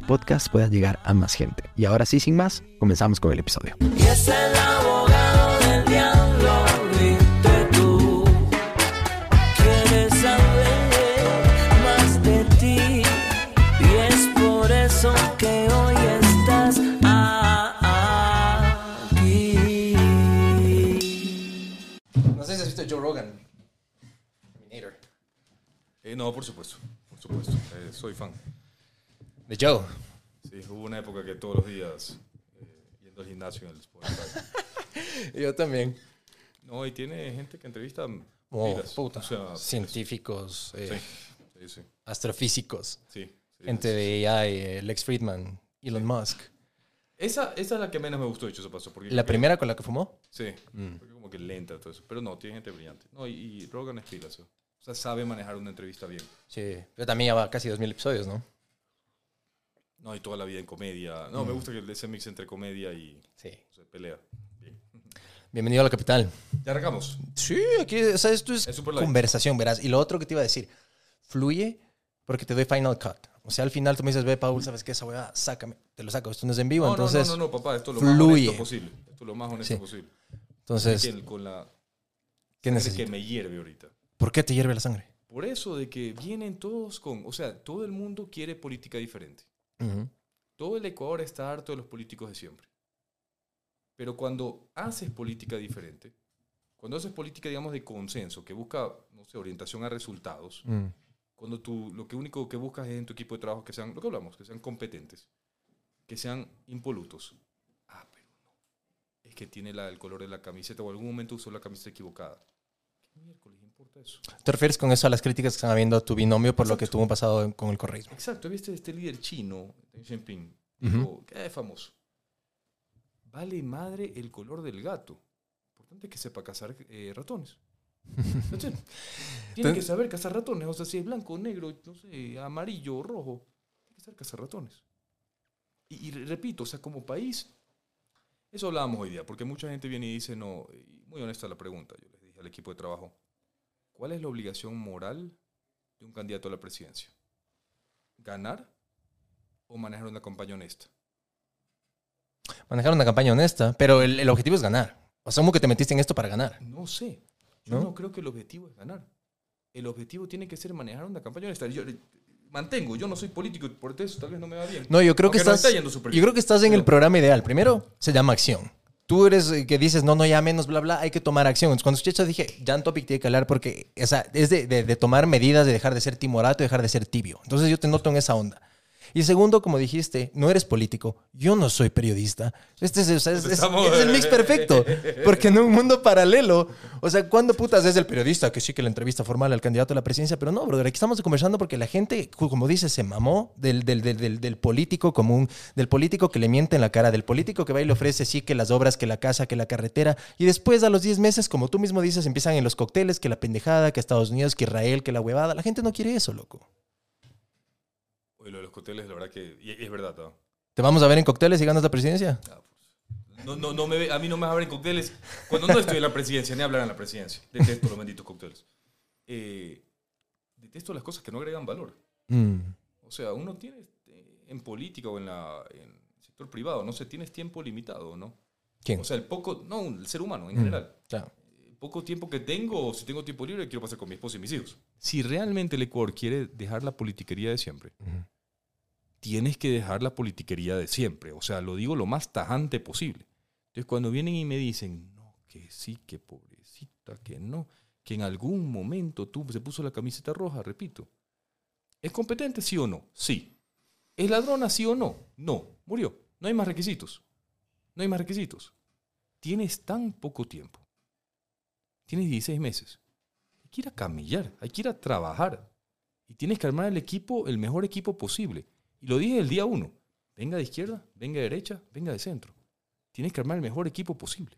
podcast pueda llegar a más gente. Y ahora sí, sin más, comenzamos con el episodio. Y es el abogado del diablo, viste tú. Quieres saber más de ti. Y es por eso que hoy estás aquí. No sé si has visto Joe Rogan. Terminator. Eh, no, por supuesto, por supuesto. Eh, soy fan. De Joe. Sí, hubo una época que todos los días eh, yendo al gimnasio en el Spotify. Yo también. No, y tiene gente que entrevista Oh, pilas. puta. O sea, Científicos, eh, sí, sí, sí, astrofísicos, gente de AI, eh, Lex Friedman, Elon Musk. Esa, esa es la que menos me gustó, de hecho, eso pasó. Porque ¿La creo que- primera con la que fumó? Sí, Mm. porque como que lenta todo eso. Pero no, tiene gente brillante. No, y, y Rogan es pila, eso. O sea, sabe manejar una entrevista bien. Sí. Pero también ya va casi 2.000 episodios, ¿no? No, y toda la vida en comedia. No, me gusta que ese mix entre comedia y Sí. o sea, pelea. Bien. Bienvenido a la capital. Ya arrancamos. Sí, aquí, o sea, esto es, Es conversación, verás. Y lo otro que te iba a decir, fluye porque te doy final cut. O sea, al final tú me dices, ve, Paul, ¿sabes qué? Esa weá, sácame. Te lo saco. Esto no es en vivo, No, entonces... no, no, no, papá, esto es lo más honesto posible. Esto es lo más honesto Sí. posible. Entonces, Que con la ¿qué necesitas? que me hierve ahorita. ¿Por qué te hierve la sangre? Por eso de que vienen todos con, o sea, todo el mundo quiere política diferente. Ujú. Todo el Ecuador está harto de los políticos de siempre. Pero cuando haces política diferente, cuando haces política, digamos, de consenso, que busca, no sé, orientación a resultados, Mm. cuando tú lo que único que buscas es en tu equipo de trabajo que sean, lo que hablamos, que sean competentes, que sean impolutos. Ah, pero no. Es que tiene la, el color de la camiseta o en algún momento usó la camiseta equivocada. ¿Qué miércoles importa eso? ¿Te refieres con eso a las críticas que están habiendo a tu binomio por lo que Exacto. tuvo pasado con el correísmo? Exacto, ¿viste este líder chino, Deng Xiaoping? Ujú. Dijo, que es famoso. Vale madre el color del gato. Importante que sepa cazar eh, ratones. Tiene que saber cazar ratones. O sea, si es blanco, negro, no sé, amarillo o rojo, tiene que saber cazar ratones. Y, y repito, o sea, como país, eso hablábamos hoy día, porque mucha gente viene y dice, no, y muy honesta la pregunta, yo les dije al equipo de trabajo, ¿cuál es la obligación moral de un candidato a la presidencia? ¿Ganar o manejar una campaña honesta? Manejar una campaña honesta, pero el, el objetivo es ganar. O sea, como que te metiste en esto para ganar. No sé. Yo ¿No? ¿No? creo que el objetivo es ganar. El objetivo tiene que ser manejar una campaña honesta. Yo eh, mantengo, yo no soy político, y por eso tal vez no me va bien. No, yo creo que Aunque estás. Yo creo que estás en el programa ideal. Primero, se llama acción. Tú eres eh, que dices, no, no, ya menos, bla, bla, hay que tomar acción. Cuando escuché eso dije, Jan Topic tiene que hablar porque o sea, es de, de- de tomar medidas, de dejar de ser timorato, de dejar de ser tibio. Entonces, yo te noto en esa onda. Y segundo, como dijiste, no eres político. Yo no soy periodista. Este es, o sea, es- es- Estamos- es el mix perfecto. Porque en un mundo paralelo, o sea, ¿cuándo putas es el periodista que sí que la entrevista formal al candidato a la presidencia? Pero no, brother, aquí estamos conversando porque la gente, como dices, se mamó del, del, del, del, del político común, del político que le miente en la cara, del político que va y le ofrece sí que las obras, que la casa, que la carretera. Y después, a los 10 meses, como tú mismo dices, empiezan en los cócteles, que la pendejada, que Estados Unidos, que Israel, que la huevada. La gente no quiere eso, loco. Lo de los cócteles, la verdad que y es verdad. ¿no? ¿Te vamos a ver en cócteles y ganas la presidencia? Ah, pues. No, no, no me ve- a mí no me vas a ver en cócteles cuando no estoy en la presidencia, ni hablar en la presidencia. Detesto los benditos cócteles. Eh, detesto las cosas que no agregan valor. Mm. O sea, uno tiene este, en política o en, la, en el sector privado, no sé, tienes tiempo limitado, ¿no? ¿Quién? O sea, el poco, no, el ser humano en Mm. general. Claro. El poco tiempo que tengo, o si tengo tiempo libre, quiero pasar con mi esposa y mis hijos. Si realmente el Ecuador quiere dejar la politiquería de siempre. Tienes que dejar la politiquería de siempre. O sea, lo digo lo más tajante posible. Entonces, cuando vienen y me dicen, no, que sí, que pobrecita, que no, que en algún momento tú se puso la camiseta roja, repito. ¿Es competente, sí o no? Sí. ¿Es ladrona, sí o no? No. Murió. No hay más requisitos. No hay más requisitos. Tienes tan poco tiempo. Tienes 16 meses. Hay que ir a camellar, hay que ir a trabajar. Y tienes que armar el equipo, el mejor equipo posible. Y lo dije el día uno. Venga de izquierda, venga de derecha, venga de centro. Tienes que armar el mejor equipo posible.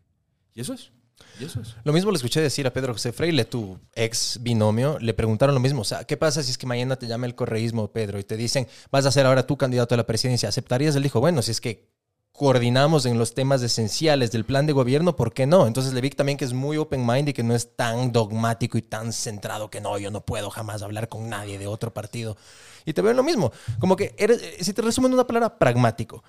Y eso es. Y eso es. Lo mismo le escuché decir a Pedro José Freile, tu ex binomio, le preguntaron lo mismo. O sea, ¿qué pasa si es que mañana te llama el correísmo, Pedro, y te dicen, vas a ser ahora tu candidato a la presidencia? ¿Aceptarías? Él dijo, bueno, si es que coordinamos en los temas esenciales del plan de gobierno, ¿por qué no? Entonces le vi también que es muy open mind y que no es tan dogmático y tan centrado que no, yo no puedo jamás hablar con nadie de otro partido. Y te veo en lo mismo, como que eres, si te resumo en una palabra, pragmático.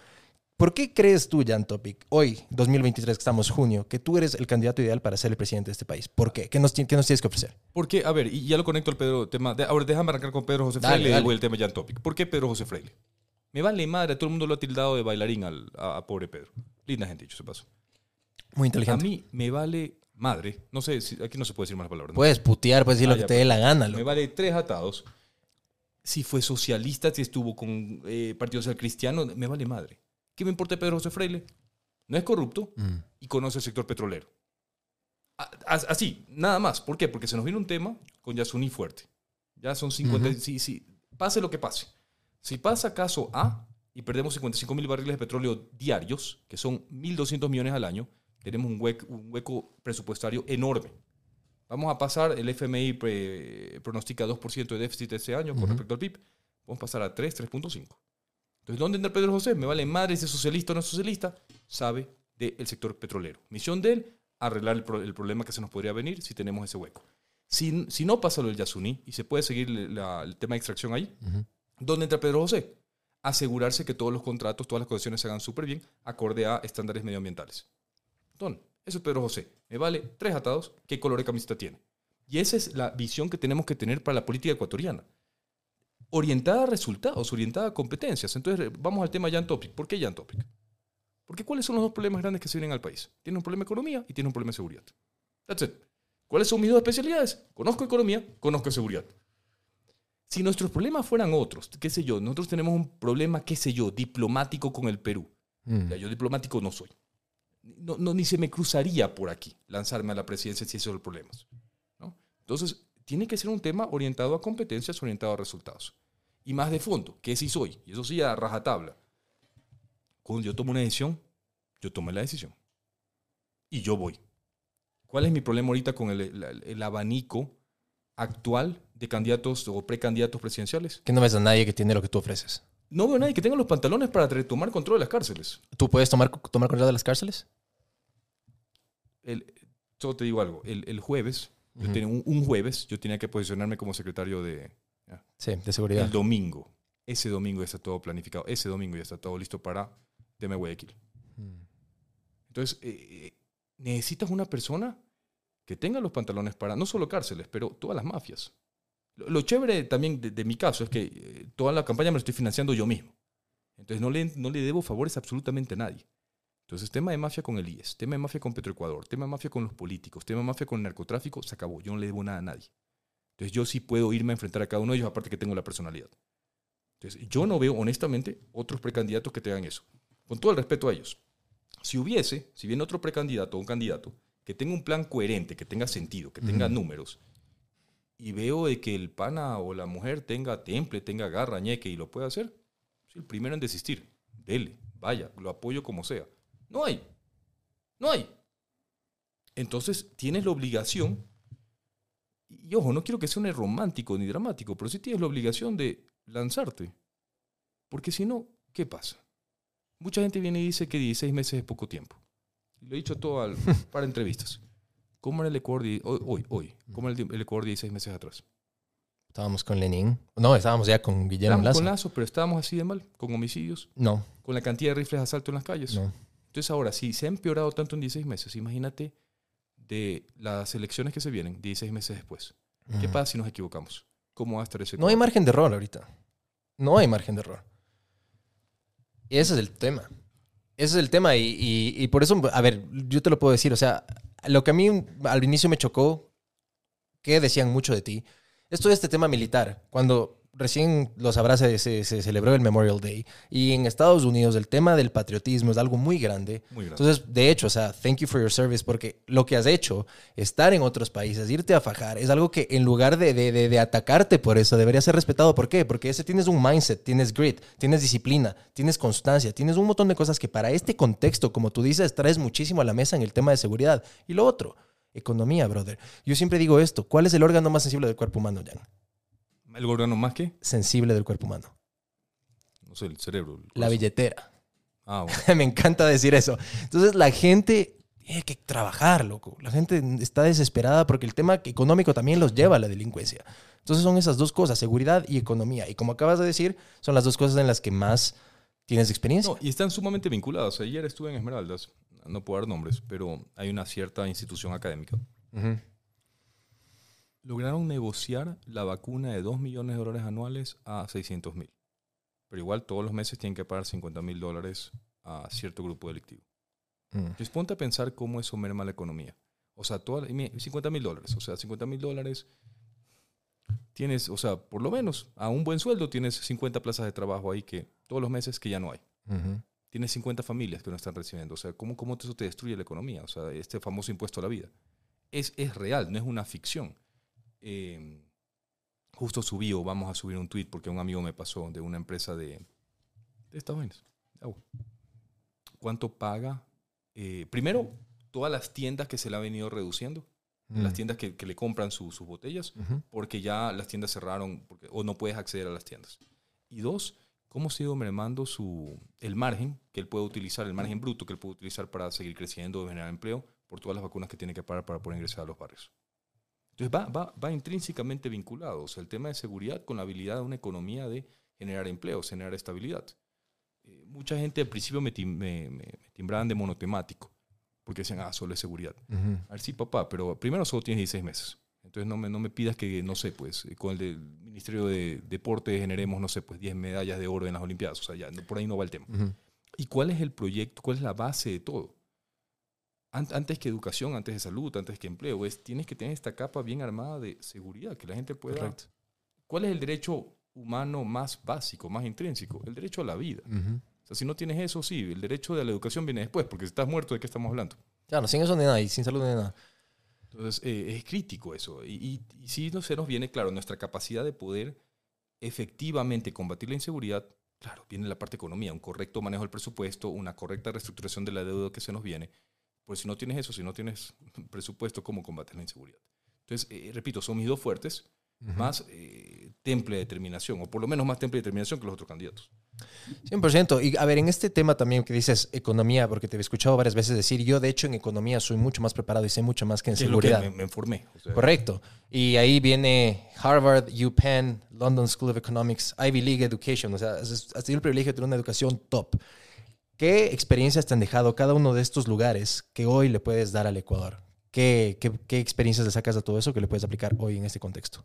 ¿Por qué crees tú, Jan Topic, hoy, 2023, que estamos junio, que tú eres el candidato ideal para ser el presidente de este país? ¿Por qué? ¿Qué nos, ti- qué nos tienes que ofrecer? Porque, a ver, y ya lo conecto al Pedro tema. de- ahora déjame arrancar con Pedro José Dale, Freile y voy al tema Jan Topic. ¿Por qué Pedro José Freile? Me vale madre, todo el mundo lo ha tildado de bailarín al, a, a pobre Pedro. Linda gente, dicho se pasó. Muy A inteligente. mí me vale madre. No sé, si, aquí no se puede decir más palabras. ¿no? Puedes putear, puedes decir Ah, lo que ya, te dé la gana. Me loco. vale tres atados. Si fue socialista, si estuvo con eh, Partido Social Cristiano, me vale madre. ¿Qué me importa Pedro José Freile? No es corrupto Mm. y conoce el sector petrolero. A- a- Así, nada más. ¿Por qué? Porque se nos viene un tema con Yasuní fuerte. Ya son 50. Ujú. sí, sí, pase lo que pase. Si pasa caso A y perdemos 55 mil barriles de petróleo diarios, que son 1.200 millones al año, tenemos un hueco, un hueco presupuestario enorme. Vamos a pasar, el FMI pre- pronostica 2% de déficit este año con respecto al PIB. Vamos a pasar a 3, 3.5. Entonces, ¿dónde entra Pedro José? Me vale madre si es socialista o no es socialista. Sabe del sector petrolero. Misión de él, arreglar el, pro- el problema que se nos podría venir si tenemos ese hueco. Si, si no pasa lo del Yasuní y se puede seguir la- el tema de extracción ahí. ¿Dónde entra Pedro José? Asegurarse que todos los contratos, todas las condiciones se hagan súper bien, acorde a estándares medioambientales. Entonces, eso es Pedro José. Me vale tres atados. ¿Qué color de camiseta tiene? Y esa es la visión que tenemos que tener para la política ecuatoriana. Orientada a resultados, orientada a competencias. Entonces, vamos al tema Jan Topic. ¿Por qué Jan Topic? Porque ¿cuáles son los dos problemas grandes que se vienen al país? Tiene un problema de economía y tiene un problema de seguridad. That's it. ¿Cuáles son mis dos especialidades? Conozco economía, conozco seguridad. Si nuestros problemas fueran otros, qué sé yo, nosotros tenemos un problema, qué sé yo, diplomático con el Perú. Mm. Yo diplomático no soy. No, no, ni se me cruzaría por aquí lanzarme a la presidencia si esos son los problemas. ¿no? Entonces, tiene que ser un tema orientado a competencias, orientado a resultados. Y más de fondo, que sí soy, y eso sí a rajatabla. Cuando yo tomo una decisión, yo tomo la decisión. Y yo voy. ¿Cuál es mi problema ahorita con el, el- el abanico actual de candidatos o precandidatos presidenciales? Que no ves a nadie que tiene lo que tú ofreces. No veo a nadie que tenga los pantalones para retomar control de las cárceles. ¿Tú puedes tomar, tomar control de las cárceles? el, solo te digo algo, el, el jueves, yo tenía un, un jueves, yo tenía que posicionarme como secretario de... Sí, de seguridad. El domingo, ese domingo ya está todo planificado, ese domingo ya está todo listo para tema Guayaquil. Mm. Entonces, eh, eh, necesitas una persona que tenga los pantalones para, no solo cárceles, pero todas las mafias. Lo, lo chévere también de, de mi caso es que eh, toda la campaña me la estoy financiando yo mismo. Entonces no le, no le debo favores absolutamente a nadie. Entonces, tema de mafia con el IES, tema de mafia con Petroecuador, tema de mafia con los políticos, tema de mafia con el narcotráfico, se acabó. Yo no le debo nada a nadie. Entonces, yo sí puedo irme a enfrentar a cada uno de ellos, aparte que tengo la personalidad. Entonces, yo no veo, honestamente, otros precandidatos que tengan eso. Con todo el respeto a ellos. Si hubiese, si viene otro precandidato o un candidato que tenga un plan coherente, que tenga sentido, que tenga números, y veo de que el pana o la mujer tenga temple, tenga garra, ñeque y lo pueda hacer, soy el primero en desistir. Dele, vaya, lo apoyo como sea. No hay. No hay. Entonces tienes la obligación, y ojo, no quiero que suene romántico ni dramático, pero sí tienes la obligación de lanzarte. Porque si no, ¿qué pasa? Mucha gente viene y dice que 16 meses es poco tiempo. Lo he dicho todo para entrevistas. ¿Cómo era el Ecuador hoy, hoy, hoy? ¿Cómo era el, Ecuador 16 meses atrás? Estábamos con Lenin. No, estábamos ya con Guillermo Estábamos Lazo. con Lazo, pero estábamos así de mal, con homicidios, No, con la cantidad de rifles de asalto en las calles. no. Entonces ahora, si se ha empeorado tanto en 16 meses, imagínate de las elecciones que se vienen 16 meses después. ¿Qué pasa si nos equivocamos? ¿Cómo va a estar ese No hay margen de error ahorita. No hay margen de error. Y ese es el tema. Ese es el tema. Y, y- y por eso, a ver, yo te lo puedo decir. O sea, lo que a mí al inicio me chocó, que decían mucho de ti, es todo este tema militar. Cuando recién lo sabrás, se, se- se celebró el Memorial Day. Y en Estados Unidos el tema del patriotismo es algo muy grande. Muy grande. Entonces, de hecho, o sea, thank you for your service, porque lo que has hecho, estar en otros países, irte a fajar, es algo que en lugar de, de- de- de atacarte por eso, debería ser respetado. ¿Por qué? Porque ese tienes un mindset, tienes grit, tienes disciplina, tienes constancia, tienes un montón de cosas que para este contexto, como tú dices, traes muchísimo a la mesa en el tema de seguridad. Y lo otro, economía, brother. Yo siempre digo esto, ¿cuál es el órgano más sensible del cuerpo humano, Jan? ¿El órgano más que? Sensible del cuerpo humano. No sé, el cerebro. el La billetera. Ah, bueno. Me encanta decir eso. Entonces la gente tiene que trabajar, loco. La gente está desesperada porque el tema económico también los lleva a la delincuencia. Entonces son esas dos cosas, seguridad y economía. Y como acabas de decir, son las dos cosas en las que más tienes experiencia. No, y están sumamente vinculados. Ayer estuve en Esmeraldas, no puedo dar nombres, pero hay una cierta institución académica. Ujú. Lograron negociar la vacuna de 2 millones de dólares anuales a 600 mil. Pero igual todos los meses tienen que pagar 50 mil dólares a cierto grupo delictivo. Mm. Entonces ponte a pensar cómo eso merma la economía. O sea, toda, la- y mi- 50 mil dólares. O sea, 50 mil dólares tienes, o sea, por lo menos a un buen sueldo tienes 50 plazas de trabajo ahí que todos los meses que ya no hay. Ujú. Tienes 50 familias que no están recibiendo. O sea, ¿cómo, cómo eso te destruye la economía? O sea, este famoso impuesto a la vida. Es, es real, no es una ficción. Eh, justo subí o vamos a subir un tweet porque un amigo me pasó de una empresa de, de Estados Unidos. ¿Cuánto paga? eh, primero, todas las tiendas que se le ha venido reduciendo, las Mm. tiendas que, que le compran su- sus botellas, porque ya las tiendas cerraron porque, o no puedes acceder a las tiendas. Y dos, cómo se ha ido mermando su, el margen que él puede utilizar, el margen bruto que él puede utilizar para seguir creciendo, generar empleo, por todas las vacunas que tiene que pagar para poder ingresar a los barrios. Entonces va, va, va intrínsecamente vinculado, o sea, el tema de seguridad con la habilidad de una economía de generar empleos, generar estabilidad. Eh, mucha gente al principio me, tim- me- me- me timbraban de monotemático, porque decían, ah, solo es seguridad. Ujú. A ver, sí, papá, pero primero solo tienes 16 meses. Entonces no me, no me pidas que, no sé, pues, eh, con el del Ministerio de Deporte generemos, no sé, pues 10 medallas de oro en las Olimpiadas. O sea, ya no- por ahí no va el tema. ¿Y cuál es el proyecto? ¿Cuál es la base de todo? An- Antes que educación, antes de salud, antes que empleo, es, tienes que tener esta capa bien armada de seguridad, que la gente pueda... Correcto. ¿Cuál es el derecho humano más básico, más intrínseco? El derecho a la vida. Ujú. O sea, si no tienes eso, sí, el derecho de la educación viene después, porque si estás muerto, ¿de qué estamos hablando? Claro, sin eso ni nada y sin salud ni nada. Entonces, eh, es crítico eso. Y, y, y sí no se nos viene, claro, nuestra capacidad de poder efectivamente combatir la inseguridad. Claro, viene la parte de economía, un correcto manejo del presupuesto, una correcta reestructuración de la deuda que se nos viene. Pues si no tienes eso, si no tienes presupuesto, ¿cómo combates la inseguridad? Entonces, eh, repito, son mis dos fuertes, más eh, temple de determinación, o por lo menos más temple de determinación que los otros candidatos. 100%. Y a ver, en este tema también que dices economía, porque te he escuchado varias veces decir, yo de hecho en economía soy mucho más preparado y sé mucho más que en lo que seguridad. me, informé. o sea, Correcto. Y ahí viene Harvard, UPenn, London School of Economics, Ivy League Education. O sea, has tenido el privilegio de tener una educación top. ¿Qué experiencias te han dejado cada uno de estos lugares que hoy le puedes dar al Ecuador? ¿Qué, qué, qué experiencias le sacas de todo eso que le puedes aplicar hoy en este contexto?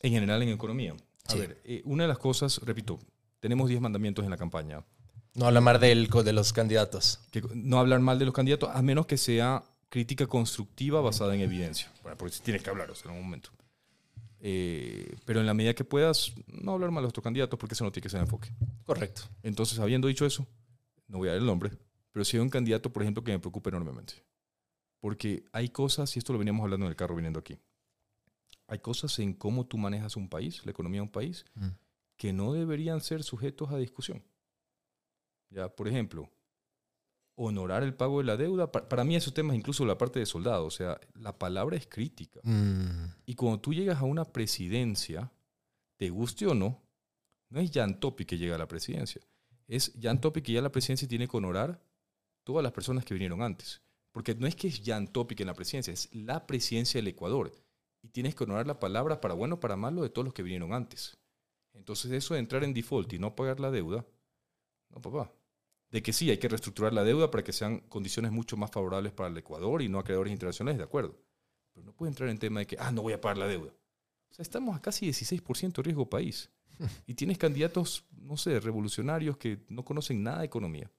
En general, en economía. A Sí. ver, eh, una de las cosas, repito, tenemos 10 mandamientos en la campaña. No habla más del, de los candidatos. que no hablar mal de los candidatos, a menos que sea crítica constructiva basada en evidencia. Bueno, porque si tienes que hablar, o sea, en un momento. Eh, pero en la medida que puedas, no hablar mal de los otros candidatos, porque eso no tiene que ser el enfoque. Correcto. Entonces, habiendo dicho eso, no voy a dar el nombre, pero sí hay un candidato, por ejemplo, que me preocupa enormemente. Porque hay cosas, y esto lo veníamos hablando en el carro viniendo aquí, hay cosas en cómo tú manejas un país, la economía de un país, Mm. que no deberían ser sujetos a discusión. Ya, por ejemplo, honorar el pago de la deuda, pa- para mí esos temas, incluso la parte de soldado, o sea, la palabra es crítica. Mm, Y cuando tú llegas a una presidencia, te guste o no, no es Jan Topi que llega a la presidencia. Es Jan Topi que ya la presidencia tiene que honorar todas las personas que vinieron antes. Porque no es que es Jan Topi que en la presidencia, es la presidencia del Ecuador. Y tienes que honorar la palabra para bueno o para malo de todos los que vinieron antes. Entonces eso de entrar en default y no pagar la deuda, no papá. De que sí, hay que reestructurar la deuda para que sean condiciones mucho más favorables para el Ecuador y no acreedores internacionales, de acuerdo. Pero no puede entrar en tema de que, ah, no voy a pagar la deuda. O sea, estamos a casi 16% de riesgo país. Y tienes candidatos, no sé, revolucionarios que no conocen nada de economía.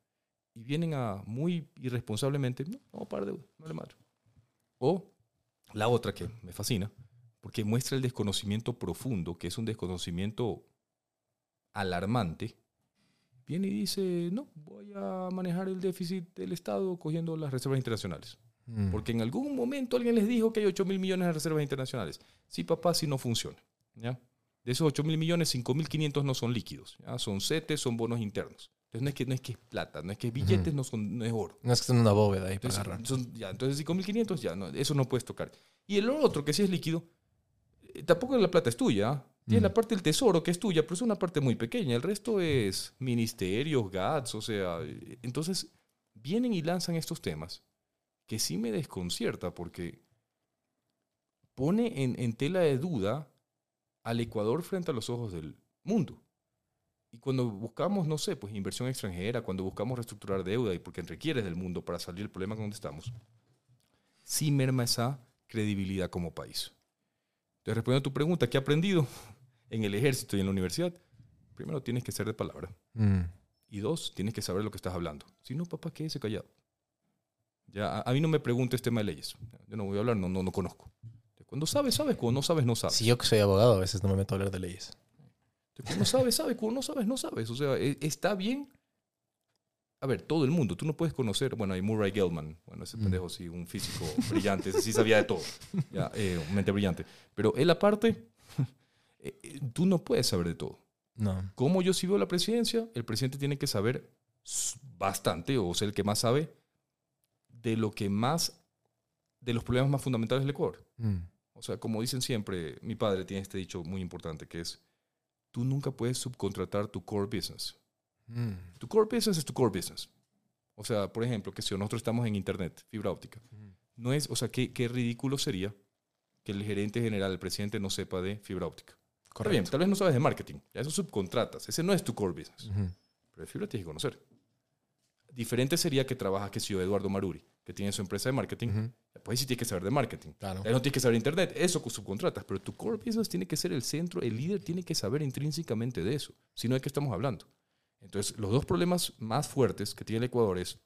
Y vienen a muy irresponsablemente, no, no voy a pagar deuda, no le madre. O la otra que me fascina, porque muestra el desconocimiento profundo, que es un desconocimiento alarmante, viene y dice, no, voy a manejar el déficit del Estado cogiendo las reservas internacionales. Mm. Porque en algún momento alguien les dijo que hay 8 mil millones de reservas internacionales. Sí, papá, sí no funciona. ¿ya? De esos 8 mil millones, 5 mil 500 no son líquidos. ¿ya? Son CETES, son bonos internos. Entonces no es que, no es, que es plata, no es que es billetes, no, son, no es oro. No es que estén en una bóveda ahí para Entonces, agarrar. son- ya, entonces 5.500 ya, no, eso no puedes tocar. Y el otro, que sí es líquido, eh, tampoco la plata es tuya. Tienes Mm. la parte del tesoro que es tuya, pero es una parte muy pequeña. El resto es ministerios, GATS, o sea. eh, Entonces, vienen y lanzan estos temas que sí me desconcierta porque pone en, en tela de duda al Ecuador frente a los ojos del mundo. Y cuando buscamos, no sé, pues inversión extranjera, cuando buscamos reestructurar deuda y porque requieres del mundo para salir del problema donde estamos, sí merma esa credibilidad como país. Entonces, respondiendo a tu pregunta, ¿qué he aprendido en el ejército y en la universidad? Primero, tienes que ser de palabra. Mm. Y dos, tienes que saber lo que estás hablando. Si no, papá, quédese callado. Ya, a, a mí no me preguntes tema de leyes. Yo no voy a hablar, no, no, no conozco. Cuando sabes, sabes. Cuando no sabes, no sabes. Si yo que soy abogado, a veces no me meto a hablar de leyes. Cuando no sabes, sabes. Cuando no sabes, no sabes. O sea, e- está bien. A ver, todo el mundo. Tú no puedes conocer. Bueno, hay Murray Gell-Mann. Bueno, ese Mm. pendejo sí, un físico brillante. Ese sí sabía de todo. Ya, eh, mente brillante. Pero él, aparte, eh, tú no puedes saber de todo. No. Como yo sí veo la presidencia, el presidente tiene que saber bastante, o ser el que más sabe, de lo que más, de los problemas más fundamentales del Ecuador. Mm. O sea, como dicen siempre, mi padre tiene este dicho muy importante que es, tú nunca puedes subcontratar tu core business. Mm. Tu core business es tu core business. O sea, por ejemplo, que si nosotros estamos en internet, fibra óptica, no es, o sea, qué, qué ridículo sería que el gerente general, el presidente, no sepa de fibra óptica. Está bien, Correcto. tal vez no sabes de marketing, ya eso subcontratas, ese no es tu core business. Ujú. Pero de fibra tienes que conocer. Diferente sería que trabajas, que si yo, Eduardo Maruri, que tiene su empresa de marketing. Pues sí tienes que saber de marketing. Claro. No tienes que saber internet, eso subcontratas, pero tu core business tiene que ser el centro, el líder tiene que saber intrínsecamente de eso, si no de qué estamos hablando. Entonces, los dos problemas más fuertes que tiene el Ecuador es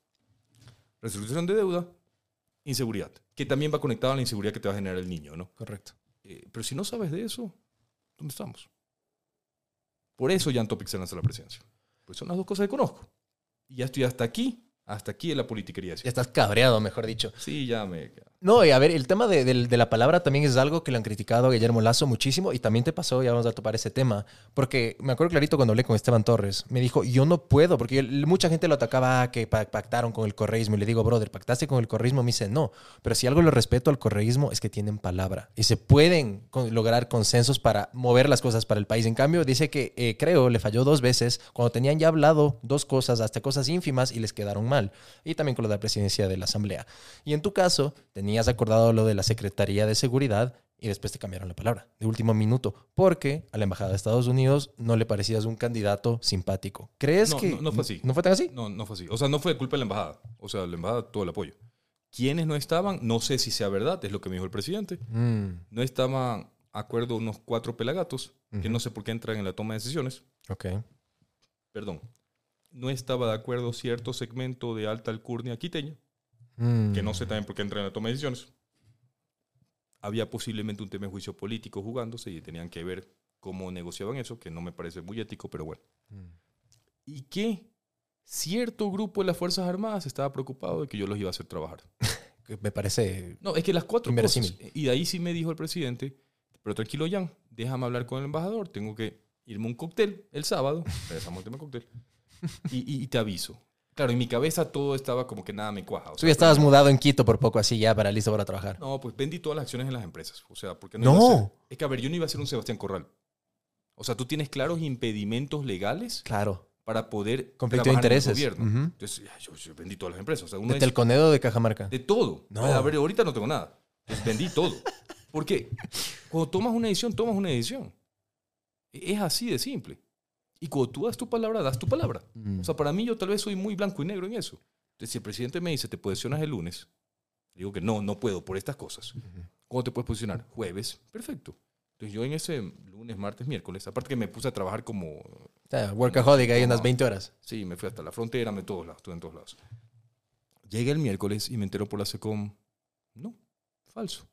resolución de deuda, inseguridad, que también va conectado a la inseguridad que te va a generar el niño, ¿no? Correcto. Eh, pero si no sabes de eso, ¿dónde estamos? Por eso Jan Topic se lanza a la presidencia. Pues son las dos cosas que conozco. Y ya estoy hasta aquí, hasta aquí en la politiquería. Ya estás cabreado, mejor dicho. Sí, ya me... No, y a ver, el tema de, del- de la palabra también es algo que le han criticado a Guillermo Lazo muchísimo y también te pasó, ya vamos a topar ese tema, porque me acuerdo clarito cuando hablé con Esteban Torres, me dijo, yo no puedo, porque él- mucha gente lo atacaba que pa- pactaron con el correísmo y le digo, brother, ¿pactaste con el correísmo? Me dice, no, pero si algo lo respeto al correísmo es que tienen palabra y se pueden lograr consensos para mover las cosas para el país. En cambio, dice que eh, creo le falló dos veces cuando tenían ya hablado dos cosas, hasta cosas ínfimas y les quedaron mal. Y también con lo de la presidencia de la Asamblea. Y en tu caso, tenías acordado lo de la Secretaría de Seguridad y después te cambiaron la palabra de último minuto porque a la Embajada de Estados Unidos no le parecías un candidato simpático. ¿Crees No, que no, no fue así. ¿No fue tan así? No, no fue así. O sea, no fue culpa de la embajada. O sea, la embajada, todo el apoyo. Quienes no estaban, no sé si sea verdad, es lo que me dijo el presidente. Mm, No estaban acuerdo unos cuatro pelagatos, que no sé por qué entran en la toma de decisiones. ok. Perdón. No estaba de acuerdo cierto segmento de alta alcurnia quiteña, Mm, que no sé también por qué entran en la toma de decisiones. Había posiblemente un tema de juicio político jugándose y tenían que ver cómo negociaban eso, que no me parece muy ético, pero bueno. mm. Y que cierto grupo de las Fuerzas Armadas estaba preocupado de que yo los iba a hacer trabajar. Me parece... No, es que las cuatro cosas. Y de ahí sí me dijo el presidente, pero tranquilo, Jan, déjame hablar con el embajador, tengo que irme a un cóctel el sábado, regresamos al tema cóctel, y, y- y te aviso. Claro, en mi cabeza todo estaba como que nada me cuaja. o Tú sea, ya estabas primero- mudado en Quito por poco así ya para listo para trabajar. No, pues vendí todas las acciones en las empresas. O sea, porque No. no. ser- es que, a ver, yo no iba a ser un Sebastián Corral. O sea, tú tienes claros impedimentos legales Claro. para poder Conflicto de trabajar en el intereses. gobierno. Ujú. Entonces, ya, yo, yo vendí todas las empresas. O sea, uno De Telconedo de Cajamarca. De todo. No. A ver, ahorita no tengo nada. Vendí todo. Porque cuando tomas una decisión, tomas una decisión. E- Es así de simple. Y cuando tú das tu palabra, das tu palabra. Mm. O sea, para mí yo tal vez soy muy blanco y negro en eso. Entonces, si el presidente me dice, te posicionas el lunes, digo que no, no puedo por estas cosas. ¿Cuándo te puedes posicionar? Jueves. Perfecto. Entonces yo en ese lunes, martes, miércoles, aparte que me puse a trabajar como O sea, workaholic ahí unas 20 horas. Sí, me fui hasta la frontera, me todos lados, estuve en todos lados. Llegué el miércoles y me entero por la SECOM. No, falso.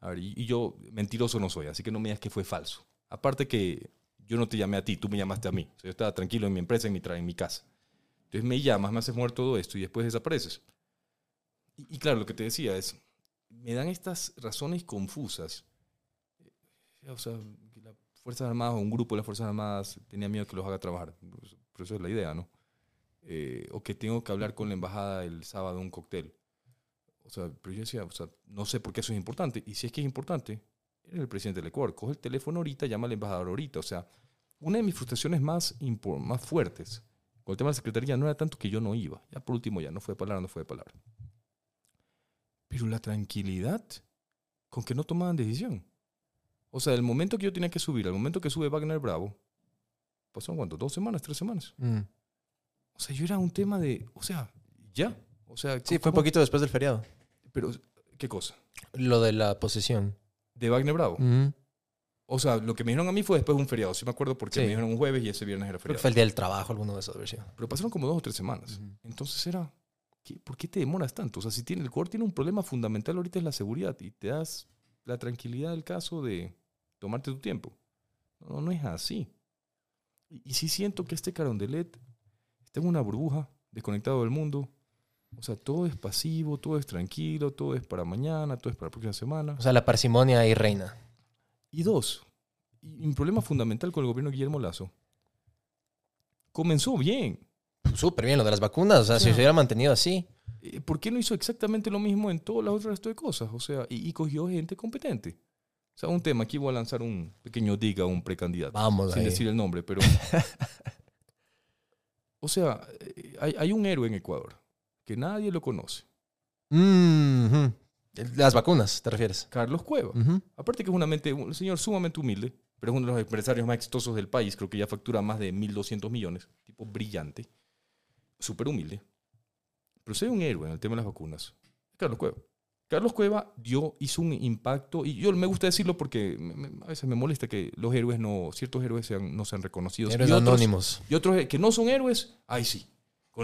A ver, y, y yo mentiroso no soy, así que no me digas que fue falso. Aparte que yo no te llamé a ti, tú me llamaste a mí. O sea, yo estaba tranquilo en mi empresa, en mi, en mi casa. Entonces me llamas, me haces mover todo esto y después desapareces. Y, y claro, lo que te decía es, me dan estas razones confusas. Eh, O sea, que las Fuerzas Armadas o un grupo de las Fuerzas Armadas tenía miedo que los haga trabajar. Pues, Pero eso es la idea, ¿no? Eh, o que tengo que hablar con la embajada el sábado un cóctel. O sea, pero yo decía, o sea, no sé por qué eso es importante. Y si es que es importante, el presidente del Ecuador. Coge el teléfono ahorita, llama al embajador ahorita. O sea, una de mis frustraciones más, más fuertes con el tema de la secretaría no era tanto que yo no iba. Ya por último, ya no fue de palabra, no fue de palabra. Pero la tranquilidad con que no tomaban decisión. O sea, el momento que yo tenía que subir, al momento que sube Wagner Bravo, pasaron cuánto, dos semanas, tres semanas. Mm. O sea, yo era un tema de, o sea, ya. O sea, Sí, fue un poquito después del feriado. Pero, ¿qué cosa? Lo de la posesión. De Wagner Bravo. O sea, lo que me dijeron a mí fue después de un feriado. Sí me acuerdo porque Sí. me dijeron un jueves y ese viernes era Creo que feriado. fue el día del trabajo, alguno de esos. Pero pasaron como dos o tres semanas. Entonces era, ¿qué- ¿por qué te demoras tanto? O sea, si tiene, el core tiene un problema fundamental ahorita es la seguridad y te das la tranquilidad del caso de tomarte tu tiempo. No, no es así. Y, y sí siento que este Carondelet está en una burbuja, desconectado del mundo. O sea, todo es pasivo, todo es tranquilo, todo es para mañana, todo es para la próxima semana. O sea, la parsimonia ahí reina. Y dos, y un problema fundamental con el gobierno de Guillermo Lazo. Comenzó bien. Súper bien lo de las vacunas. O sea, si se hubiera mantenido así. Eh, ¿Por qué no hizo exactamente lo mismo en todas las otras resto de cosas? O sea, y, y cogió gente competente. O sea, un tema, aquí voy a lanzar un pequeño diga a un precandidato. Vamos sin ahí. decir el nombre, pero... o sea, eh, hay, hay un héroe en Ecuador que nadie lo conoce. Mm, ujú. Las vacunas, ¿te refieres? Carlos Cueva. Ujú. Aparte que es una mente, un señor sumamente humilde, pero es uno de los empresarios más exitosos del país. Creo que ya factura más de 1.200 millones. Tipo brillante. Súper humilde. Pero hay un héroe en el tema de las vacunas, Carlos Cueva. Carlos Cueva dio, hizo un impacto, y yo me gusta decirlo porque me- me- a veces me molesta que los héroes no, ciertos héroes sean, no sean reconocidos. Héroes y, otros, anónimos. y otros que no son héroes, ay sí,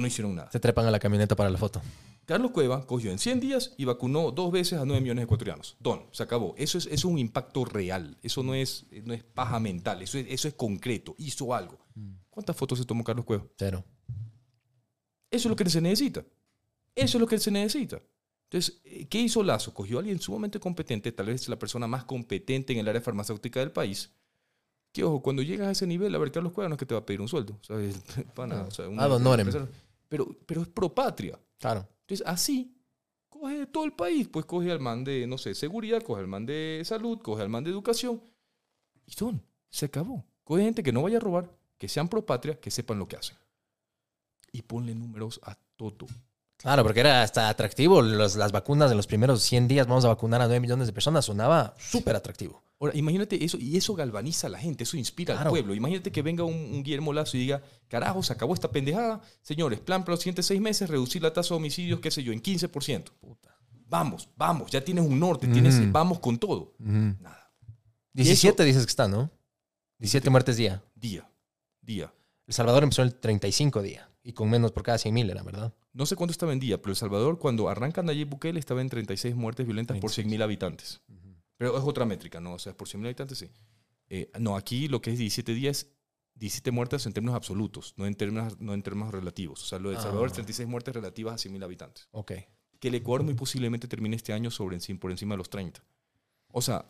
no hicieron nada. Se trepan a la camioneta para la foto. Carlos Cueva cogió en 100 días y vacunó dos veces a 9 millones de ecuatorianos. Don, se acabó. Eso es, eso es un impacto real. Eso no es, no es paja mental. Eso es, eso es concreto. Hizo algo. ¿Cuántas fotos se tomó Carlos Cueva? Cero. Eso es lo que se necesita. Eso es lo que se necesita. Entonces, eh, ¿qué hizo Lazo? Cogió a alguien sumamente competente, tal vez la persona más competente en el área farmacéutica del país. Que ojo, cuando llegas a ese nivel, a ver, Carlos no es que te va a pedir un sueldo. O sea, es- pana, No. o sea, honorem. Pero, pero es pro patria. Claro. Entonces, así, coge de todo el país. Pues coge al man de, no sé, seguridad, coge al man de salud, coge al man de educación. Y son, se acabó. Coge gente que no vaya a robar, que sean pro patria, que sepan lo que hacen. Y ponle números a todo. Claro, porque era hasta atractivo. Los- las vacunas en los primeros 100 días vamos a vacunar a 9 millones de personas. Sonaba súper atractivo. Ahora, imagínate eso, y eso galvaniza a la gente, eso inspira Claro. al pueblo. Imagínate que venga un, un Guillermo Lazo y diga, carajo, se acabó esta pendejada. Señores, plan para los siguientes seis meses, reducir la tasa de homicidios, qué sé yo, en 15%. Vamos, vamos, ya tienes un norte, tienes, Mm. vamos con todo. Nada. 17 dices que está, ¿no? 17 muertes día. Día, día. El Salvador empezó en el 35 día. Y con menos por cada 100 mil era, ¿verdad? No sé cuánto estaba en día, pero El Salvador, cuando arranca Nayib Bukele, estaba en 36 muertes violentas por 100.000 habitantes. Pero es otra métrica, ¿no? O sea, por 100.000 habitantes, sí. Eh, no, aquí lo que es 17 días, 17 muertes en términos absolutos, no en términos, no en términos relativos. O sea, lo de El Salvador es Ah. 36 muertes relativas a 100.000 habitantes. Ok. Que el Ecuador muy posiblemente termine este año sobre, por encima de los 30. O sea,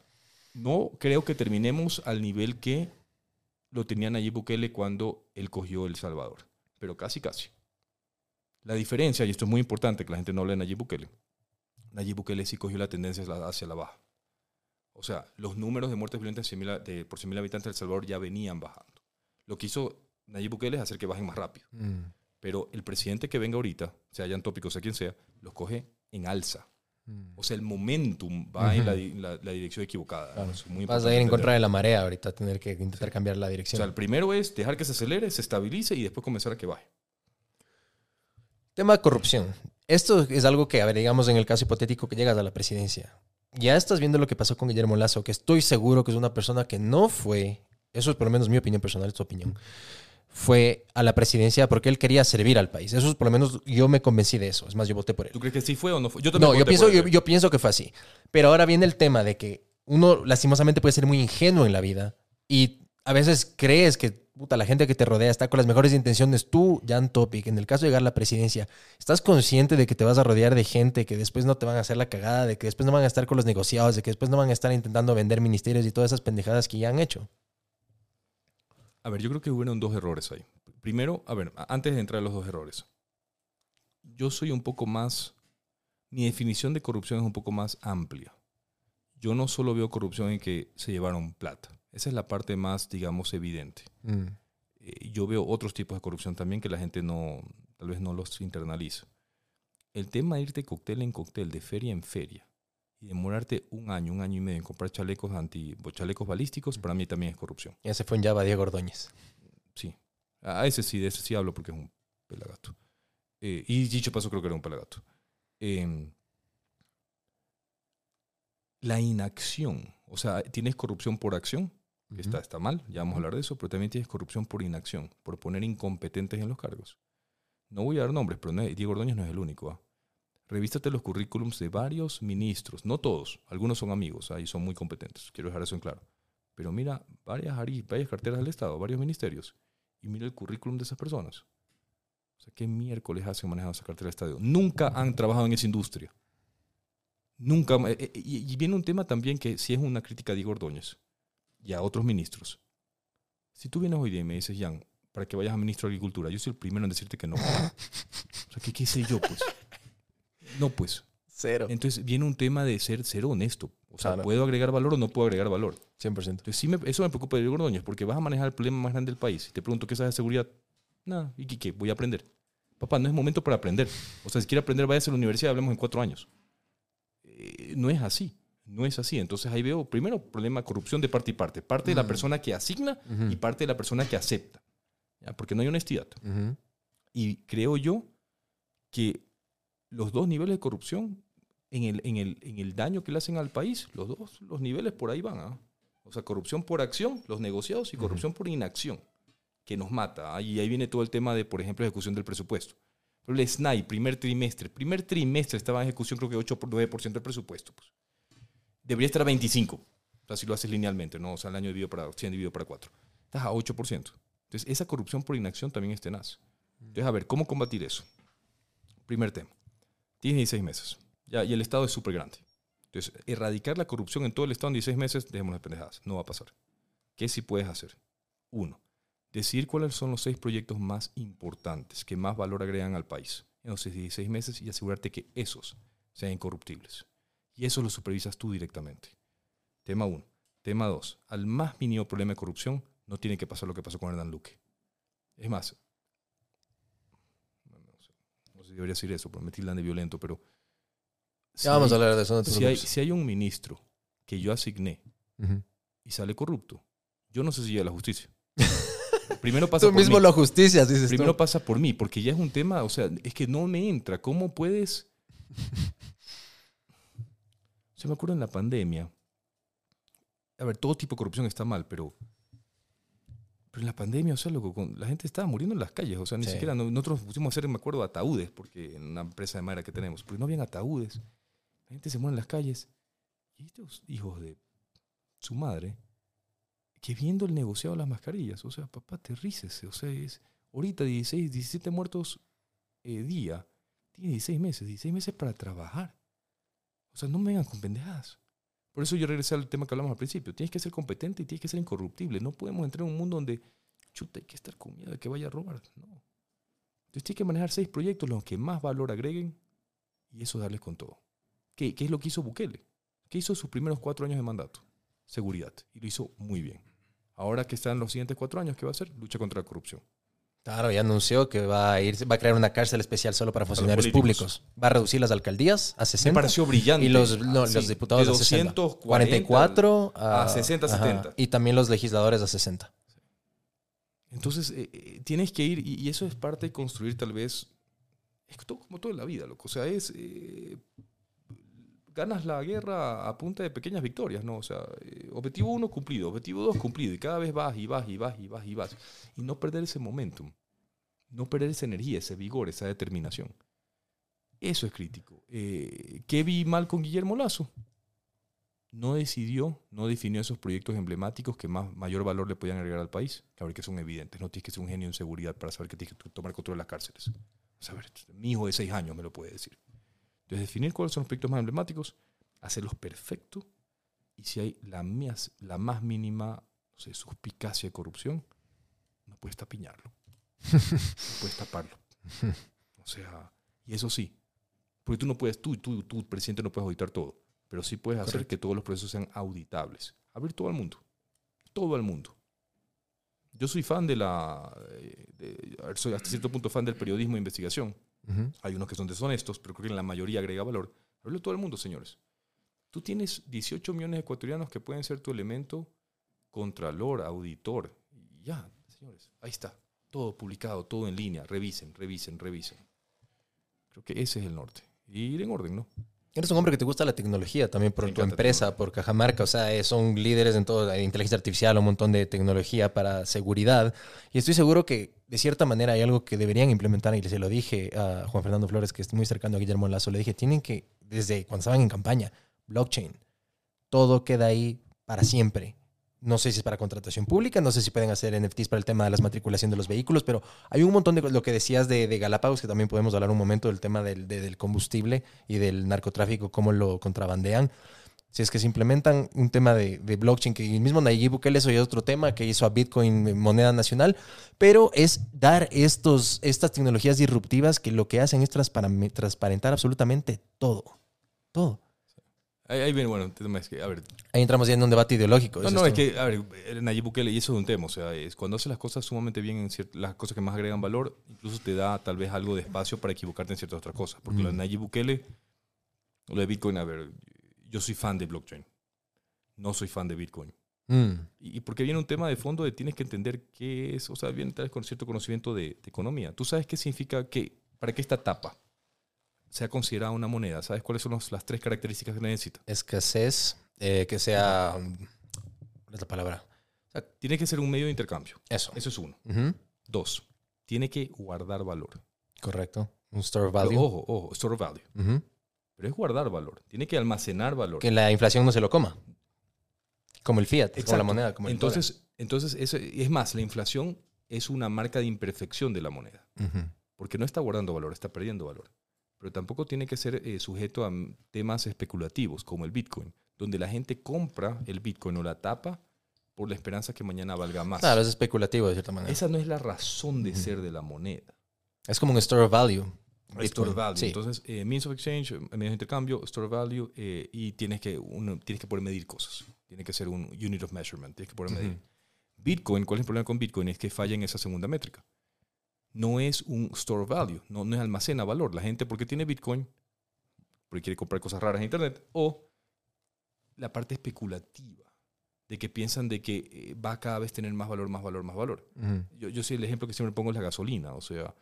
no creo que terminemos al nivel que lo tenía Nayib Bukele cuando él cogió El Salvador. Pero casi, casi. La diferencia, y esto es muy importante que la gente no hable de Nayib Bukele, Nayib Bukele sí cogió la tendencia hacia la- baja. O sea, los números de muertes violentas en 100.000 a- de- por 100.000 habitantes de El Salvador ya venían bajando. Lo que hizo Nayib Bukele es hacer que bajen más rápido. Mm. Pero el presidente que venga ahorita, sea hayan tópicos, sea quien sea, los coge en alza. Mm. O sea, el momentum va en la, di- la- la dirección equivocada. Claro. Eso es muy Vas a ir en contra de la marea ahorita, tener que intentar cambiar la O dirección. sea, el primero es dejar que se acelere, se estabilice y después comenzar a que baje. Tema de corrupción. Esto es algo que, a ver, digamos en el caso hipotético que llegas a la presidencia. Ya estás viendo lo que pasó con Guillermo Lazo, que estoy seguro que es una persona que no fue, eso es por lo menos mi opinión personal, es tu opinión, fue a la presidencia porque él quería servir al país. Eso es por lo menos yo me convencí de eso. Es más, yo voté por él. ¿Tú crees que sí fue o no fue? Yo también No, yo pienso, por él. yo, yo pienso que fue así. Pero ahora viene el tema de que uno lastimosamente puede ser muy ingenuo en la vida y a veces crees que puta, la gente que te rodea está con las mejores intenciones. Tú, Jan Topic, en el caso de llegar a la presidencia, ¿estás consciente de que te vas a rodear de gente que después no te van a hacer la cagada, de que después no van a estar con los negociados, de que después no van a estar intentando vender ministerios y todas esas pendejadas que ya han hecho? A ver, yo creo que hubieron dos errores ahí. Primero, a ver, antes de entrar a los dos errores. Yo soy un poco más... Mi definición de corrupción es un poco más amplia. Yo no solo veo corrupción en que se llevaron plata. Esa es la parte más, digamos, evidente. Eh, yo veo otros tipos de corrupción también que la gente no, tal vez no los internaliza. El tema de irte cóctel en cóctel, de feria en feria, y demorarte un año, un año y medio en comprar chalecos anti, chalecos balísticos, para mí también es corrupción. Ya se fue en Java Diego Ordóñez. Sí. A ese sí, de ese sí hablo porque es un pelagato. Eh, y dicho paso, creo que era un pelagato. Eh, la inacción. O sea, tienes corrupción por acción, que está, está mal, ya vamos a hablar de eso, pero también tienes corrupción por inacción, por poner incompetentes en los cargos. No voy a dar nombres, pero no Diego Ordóñez no es el único. ¿ah? Revístate los currículums de varios ministros, no todos, algunos son amigos ahí son muy competentes, quiero dejar eso en claro. Pero mira, varias, ari- varias carteras del Estado, varios ministerios, y mira el currículum de esas personas. O sea, ¿qué miércoles hacen manejando esa cartera del Estado? Nunca han trabajado en esa industria. Nunca. eh, eh, Y, viene un tema también que si es una crítica a Diego Ordóñez y a otros ministros. Si tú vienes hoy día y me dices, Jan, para que vayas a ministro de Agricultura, yo soy el primero en decirte que no. O sea, ¿qué, qué sé yo, pues? No, pues. Cero. Entonces viene un tema de ser, ser honesto. O sea, Claro. ¿puedo agregar valor o no puedo agregar valor? 100%. Entonces sí me- eso me preocupa de Diego Ordóñez, porque vas a manejar el problema más grande del país. Y te pregunto qué sabes de seguridad. Nada, ¿y qué? Voy a aprender. Papá, no es momento para aprender. O sea, si quiere aprender, váyase a la universidad, hablemos en cuatro años. Eh, no es así. No es así. Entonces ahí veo, primero, problema de corrupción de parte y parte. Parte de la persona que asigna y parte de la persona que acepta. ¿ya? Porque no hay honestidad. Y creo yo que los dos niveles de corrupción, en el, en el, en el daño que le hacen al país, los dos los niveles por ahí van. ¿ah? O sea, corrupción por acción, los negociados, y corrupción por inacción, que nos mata. Y ahí viene todo el tema de, por ejemplo, ejecución del presupuesto. El SNAI, primer trimestre, primer trimestre estaba en ejecución creo que 8 por 9% del presupuesto. Pues. Debería estar a 25, o sea, si lo haces linealmente, ¿no? O sea, el año dividido para 100 dividido para 4. Estás a 8%. Entonces, esa corrupción por inacción también es tenaz. Entonces, a ver, ¿cómo combatir eso? Primer tema. Tienes 16 meses. Ya, y el Estado es súper grande. Entonces, erradicar la corrupción en todo el Estado en 16 meses, dejémonos de pendejadas. No va a pasar. ¿Qué sí puedes hacer? Uno, decidir cuáles son los seis proyectos más importantes, que más valor agregan al país en los 16 meses y asegurarte que esos sean incorruptibles. Y eso lo supervisas tú directamente. Tema uno. Tema dos. Al más mínimo problema de corrupción, no tiene que pasar lo que pasó con Hernán Luque. Es más, no, no sé, no sé si debería decir eso, porque me tildan de violento, pero... si Ya vamos a hay- hablar de eso. No si hay, si hay un ministro que yo asigné Ujú. y sale corrupto, yo no sé si llega a la justicia. Primero pasa Tú por mismo mí. lo justicias, dices Primero tú. pasa por mí, porque ya es un tema, o sea, es que no me entra. ¿Cómo puedes? Se me acuerdo en la pandemia. A ver, todo tipo de corrupción está mal, pero. Pero en la pandemia, o sea, loco, con- la gente estaba muriendo en las calles. O sea, ni Sí. siquiera no- nosotros pusimos a hacer, me acuerdo, ataúdes, porque en una empresa de madera que tenemos, porque no habían ataúdes. La gente se muere en las calles. Y estos hijos de su madre, que viendo el negociado de las mascarillas, o sea, papá, aterrícese. O sea, es ahorita 16, 17 muertos eh, día. Tiene 16 meses, 16 meses para trabajar. O sea, no me vengan con pendejadas. Por eso yo regresé al tema que hablamos al principio. Tienes que ser competente y tienes que ser incorruptible. No podemos entrar en un mundo donde, chuta, hay que estar con miedo de que vaya a robar. No. Entonces tienes que manejar seis proyectos, los que más valor agreguen, y eso darles con todo. ¿Qué, qué es lo que hizo Bukele? ¿Qué hizo sus primeros cuatro años de mandato? Seguridad. Y lo hizo muy bien. Ahora que están los siguientes cuatro años, ¿qué va a hacer? Lucha contra la corrupción. Claro, ya anunció que va a ir, va a crear una cárcel especial solo para funcionarios públicos. Va a reducir las alcaldías a Me 60. pareció brillante. Y los, no, Sí, los diputados de a 60. 240 44 a 60, 70. Y también los legisladores a 60. Entonces, eh, eh, tienes que ir, y, y eso es parte de construir tal vez, es todo, como todo en la vida, loco. O sea, es, eh, ganas la guerra a punta de pequeñas victorias, ¿no? O sea, eh, objetivo uno cumplido, objetivo dos cumplido, y cada vez vas y vas y vas y vas y vas. Y no perder ese momentum, no perder esa energía, ese vigor, esa determinación. Eso es crítico. Eh, ¿Qué vi mal con Guillermo Lazo? No decidió, no definió esos proyectos emblemáticos que más, mayor valor le podían agregar al país, que ahora que son evidentes. No tienes que ser un genio en seguridad para saber que tienes que tomar control de las cárceles. O sea, a ver, mi hijo de seis años me lo puede decir. Entonces, definir cuáles son los proyectos más emblemáticos, hacerlos perfectos, y si hay la, mías- la más mínima no sé, suspicacia de corrupción, no puedes tapiñarlo. no puedes taparlo. O sea, y eso sí, porque tú no puedes, tú, tú, tú, presidente, no puedes auditar todo, pero sí puedes hacer que todos los procesos sean auditables. Abrir todo al mundo. Todo al mundo. Yo soy fan de la. eh, de- soy hasta cierto punto fan del periodismo de investigación. Hay unos que son deshonestos, pero creo que la mayoría agrega valor. Hablo todo el mundo, señores. Tú tienes 18 millones de ecuatorianos que pueden ser tu elemento contralor, auditor. Ya, señores, ahí está. Todo publicado, todo en línea. Revisen, revisen, revisen. Creo que ese es el norte. Y ir en orden, ¿no? Eres un hombre que te gusta la tecnología también por Me tu empresa, por Cajamarca. O sea, eh, son líderes en todo, en inteligencia artificial, un montón de tecnología para seguridad. Y estoy seguro que de cierta manera hay algo que deberían implementar. Y se lo dije a Juan Fernando Flores, que es muy cercano a Guillermo Lazo. Le dije, tienen que, desde cuando estaban en campaña, blockchain. Todo queda ahí para siempre. No sé si es para contratación pública, no sé si pueden hacer NFTs para el tema de las matriculación de los vehículos, pero hay un montón de lo que decías de, de Galápagos, que también podemos hablar un momento del tema del, de- del combustible y del narcotráfico, cómo lo contrabandean. Si es que se implementan un tema de, blockchain, que el mismo Nayib Bukele, eso ya es otro tema, que hizo a Bitcoin eh, moneda nacional, pero es dar estos, estas tecnologías disruptivas que lo que hacen es transparentar absolutamente todo. Todo. Ahí, ahí viene, bueno, es que, a ver, Ahí entramos ya en un debate ideológico. No, no, es todo. que, a ver, el Nayib Bukele, y eso es un tema, o sea, es cuando hace las cosas sumamente bien, en las cosas que más agregan valor, incluso te da tal vez algo de espacio para equivocarte en ciertas otras cosas. Porque lo de Nayib Bukele, lo de Bitcoin, a ver, yo soy fan de blockchain, no soy fan de Bitcoin. Mm, Y, y porque viene un tema de fondo de tienes que entender qué es, o sea, viene tal vez con cierto conocimiento de, de economía. Tú sabes qué significa que, para que esta tapa sea considerada una moneda, ¿sabes cuáles son los- las tres características que necesita? escasez, eh, que sea... ¿Cuál es la palabra? Tiene que ser un medio de intercambio, Eso. eso es uno. Dos, tiene que guardar valor. Correcto. Un store Pero value. Ojo, ojo, store of value. Pero es guardar valor. Tiene que almacenar valor. Que la inflación no se lo coma. Como el fiat, como la moneda. Como el entonces, entonces eso- es más, la inflación es una marca de imperfección de la moneda. Porque no está guardando valor, está perdiendo valor. Pero tampoco tiene que ser eh, sujeto a mm, temas especulativos como el Bitcoin, donde la gente compra el Bitcoin o la tapa por la esperanza que mañana valga más. Claro, es especulativo de cierta manera. Esa no es la razón de ser de la moneda. Es como un store of value. Store Bitcoin. value. Sí. Entonces, eh, means of exchange, eh, medios de intercambio, store value, eh, y tienes que, uno, tienes que poder medir cosas. Tiene que ser un unit of measurement. Tienes que poder medir. Bitcoin, ¿cuál es el problema con Bitcoin? Es que falla en esa segunda métrica. No es un store value, no, no es almacena valor. La gente, porque tiene Bitcoin? Porque quiere comprar cosas raras en Internet. O la parte especulativa, de que piensan de que eh, va a cada vez tener más valor, más valor, más valor. Yo, yo sí, el ejemplo que siempre pongo es la gasolina. O sea,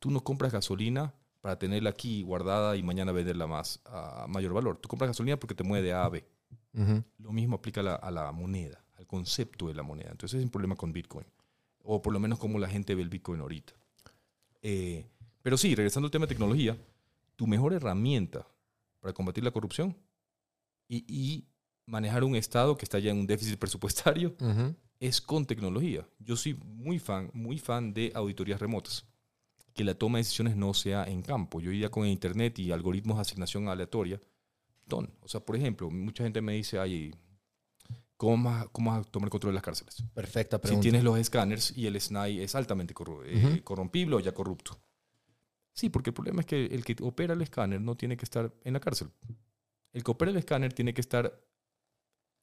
tú no compras gasolina para tenerla aquí guardada y mañana venderla más a mayor valor. Tú compras gasolina porque te mueve de A a B. Lo mismo aplica a la, a la moneda, al concepto de la moneda. Entonces es un problema con Bitcoin. O por lo menos como la gente ve el Bitcoin ahorita. Eh, pero sí, regresando al tema de tecnología, tu mejor herramienta para combatir la corrupción y, y manejar un Estado que está ya en un déficit presupuestario Ujú. es con tecnología. Yo soy muy fan, muy fan de auditorías remotas. Que la toma de decisiones no sea en campo. Yo ya con Internet y algoritmos de asignación aleatoria, ton. O sea, por ejemplo, mucha gente me dice, ay, ¿cómo vas, a- cómo vas a tomar control de las cárceles? Perfecta Si pregunta. tienes los escáneres y el SNAI es altamente corru- eh, corrompible o ya corrupto. Sí, porque el problema es que el que opera el escáner no tiene que estar en la cárcel. El que opera el escáner tiene que estar,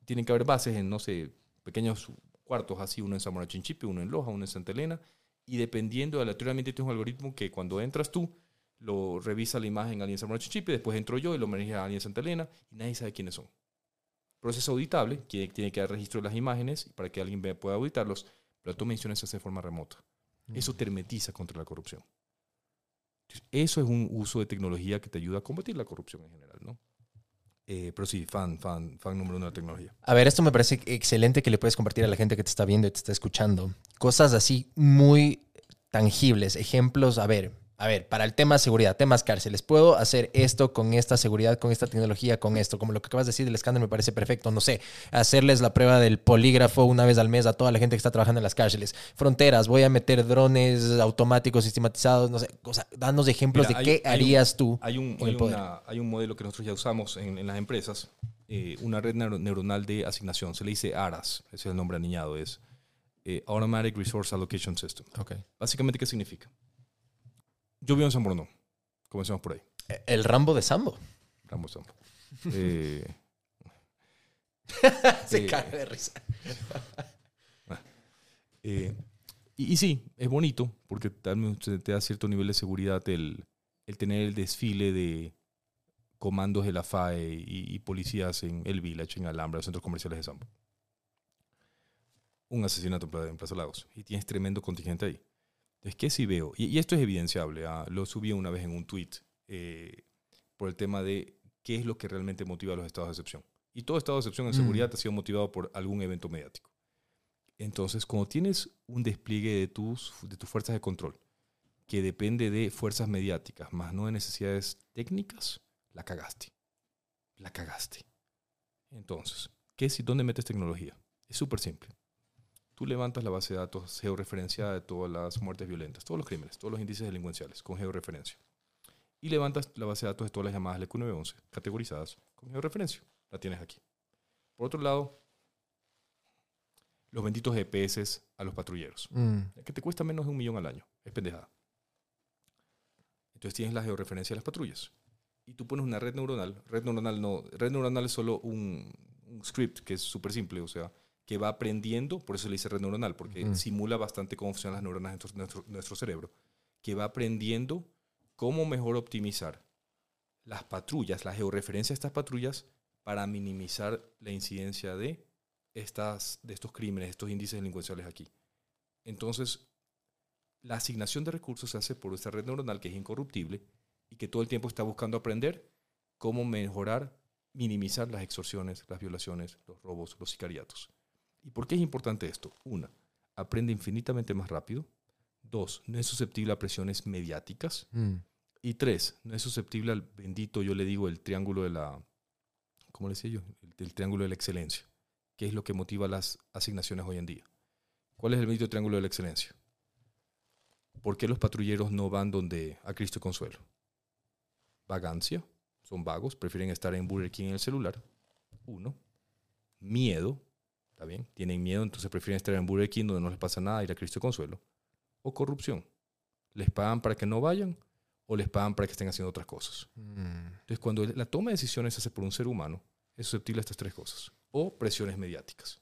tienen que haber bases en, no sé, pequeños cuartos así, uno en Zamora Chinchipe, uno en Loja, uno en Santa Elena, y dependiendo, aleatoriamente tienes un algoritmo que cuando entras tú, lo revisa la imagen alguien en Zamora Chinchipe, después entro yo y lo maneja alguien en Santa Elena, y nadie sabe quiénes son. Proceso auditable, que tiene que dar registro de las imágenes para que alguien pueda auditarlos, pero tú mencionas eso de forma remota. Eso te hermetiza contra la corrupción. Eso es un uso de tecnología que te ayuda a combatir la corrupción en general, ¿no? Eh, pero sí, fan, fan, fan número uno de la tecnología. A ver, esto me parece excelente que le puedes compartir a la gente que te está viendo y te está escuchando. Cosas así muy tangibles, ejemplos. A ver, a ver, para el tema seguridad, temas cárceles, puedo hacer esto con esta seguridad, con esta tecnología, con esto, como lo que acabas de decir del escándalo me parece perfecto, no sé, hacerles la prueba del polígrafo una vez al mes a toda la gente que está trabajando en las cárceles, fronteras, voy a meter drones automáticos sistematizados, no sé, o sea, danos ejemplos Mira, de hay- qué hay un- harías tú Hay un, con hay, el poder. una- hay un modelo que nosotros ya usamos en, en las empresas, eh, una red neuro- neuronal de asignación. Se le dice ARAS, ese es el nombre aniñado, es eh, Automatic Resource Allocation System. Ok. Básicamente, ¿qué significa? Yo vivo en San Bruno, comencemos por ahí. El Rambo de Sambo. Rambo Sambo. Eh, Se Eh, caga de risa. Eh, y, y sí, es bonito porque también te, da cierto nivel de seguridad el, el tener el desfile de comandos de la FAE y, y policías en El Village, en Alhambra, los centros comerciales de Sambo. Un asesinato en Plaza Lagos y tienes tremendo contingente ahí. Entonces, ¿qué si veo? Y, y esto es evidenciable. ah, Lo subí una vez en un tweet eh, por el tema de qué es lo que realmente motiva a los estados de excepción. Y todo estado de excepción en Mm. seguridad ha sido motivado por algún evento mediático. Entonces, cuando tienes un despliegue de tus, de tus fuerzas de control que depende de fuerzas mediáticas, más no de necesidades técnicas, la cagaste. La cagaste. Entonces, ¿qué si dónde metes tecnología? Es súper simple. Tú levantas la base de datos georreferenciada de todas las muertes violentas, todos los crímenes, todos los índices delincuenciales con georreferencia. Y levantas la base de datos de todas las llamadas LQ 911 categorizadas con georreferencia. La tienes aquí. Por otro lado, los benditos GPS a los patrulleros Mm. que te cuesta menos de un millón al año. Es pendejada. Entonces tienes la georreferencia de las patrullas. Y tú pones una red neuronal. Red neuronal no. Red neuronal es solo un, un script que es súper simple. O sea, que va aprendiendo. Por eso le dice red neuronal. Porque simula bastante cómo funcionan las neuronas en nuestro, nuestro- nuestro cerebro. Que va aprendiendo cómo mejor optimizar las patrullas, la georreferencia de estas patrullas para minimizar la incidencia de, estas, de estos crímenes, estos índices delincuenciales aquí. Entonces, la asignación de recursos se hace por esta red neuronal que es incorruptible y que todo el tiempo está buscando aprender cómo mejorar, minimizar las extorsiones, las violaciones, los robos, los sicariatos. ¿Y por qué es importante esto? Una, aprende infinitamente más rápido. Dos, no es susceptible a presiones mediáticas. Mm. Y tres, no es susceptible al bendito, yo le digo, el triángulo de la, ¿cómo le decía yo? El, el triángulo de la excelencia, que es lo que motiva las asignaciones hoy en día. ¿Cuál es el bendito triángulo de la excelencia? ¿Por qué los patrulleros no van donde a Cristo y Consuelo? Vagancia, son vagos, prefieren estar en Burger King en el celular. Uno. Miedo, ¿está bien? Tienen miedo, entonces prefieren estar en Burger King donde no les pasa nada, ir a Cristo Consuelo. O corrupción. ¿Les pagan para que no vayan o les pagan para que estén haciendo otras cosas? Mm. Entonces, cuando la toma de decisiones se hace por un ser humano, es susceptible a estas tres cosas. O presiones mediáticas.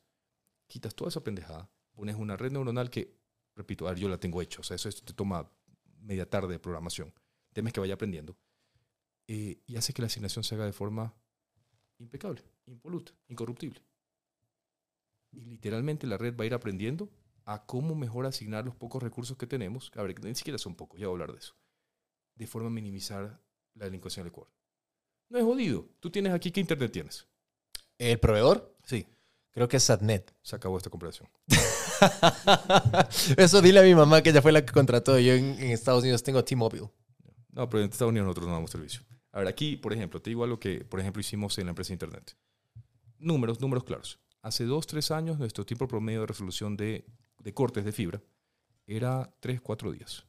Quitas toda esa pendejada, pones una red neuronal que, repito, a ver, yo la tengo hecha. O sea, eso esto te toma media tarde de programación. Temes que vaya aprendiendo. Eh, y hace que la asignación se haga de forma impecable, impoluta, incorruptible. Y literalmente la red va a ir aprendiendo a cómo mejor asignar los pocos recursos que tenemos. A ver, que ni siquiera son pocos, ya voy a hablar de eso. De forma a minimizar la delincuencia en el Ecuador. No es jodido. Tú tienes aquí, ¿qué internet tienes? ¿El proveedor? Sí. Creo que es Satnet. Se acabó esta comparación. Eso dile a mi mamá que ella fue la que contrató. Yo en, en Estados Unidos tengo T-Mobile. No, pero en Estados Unidos nosotros no damos servicio. A ver, aquí, por ejemplo, te digo algo que, por ejemplo, hicimos en la empresa de Internet. Números, números claros. Hace dos, tres años, nuestro tiempo promedio de resolución de, de cortes de fibra era tres, cuatro días.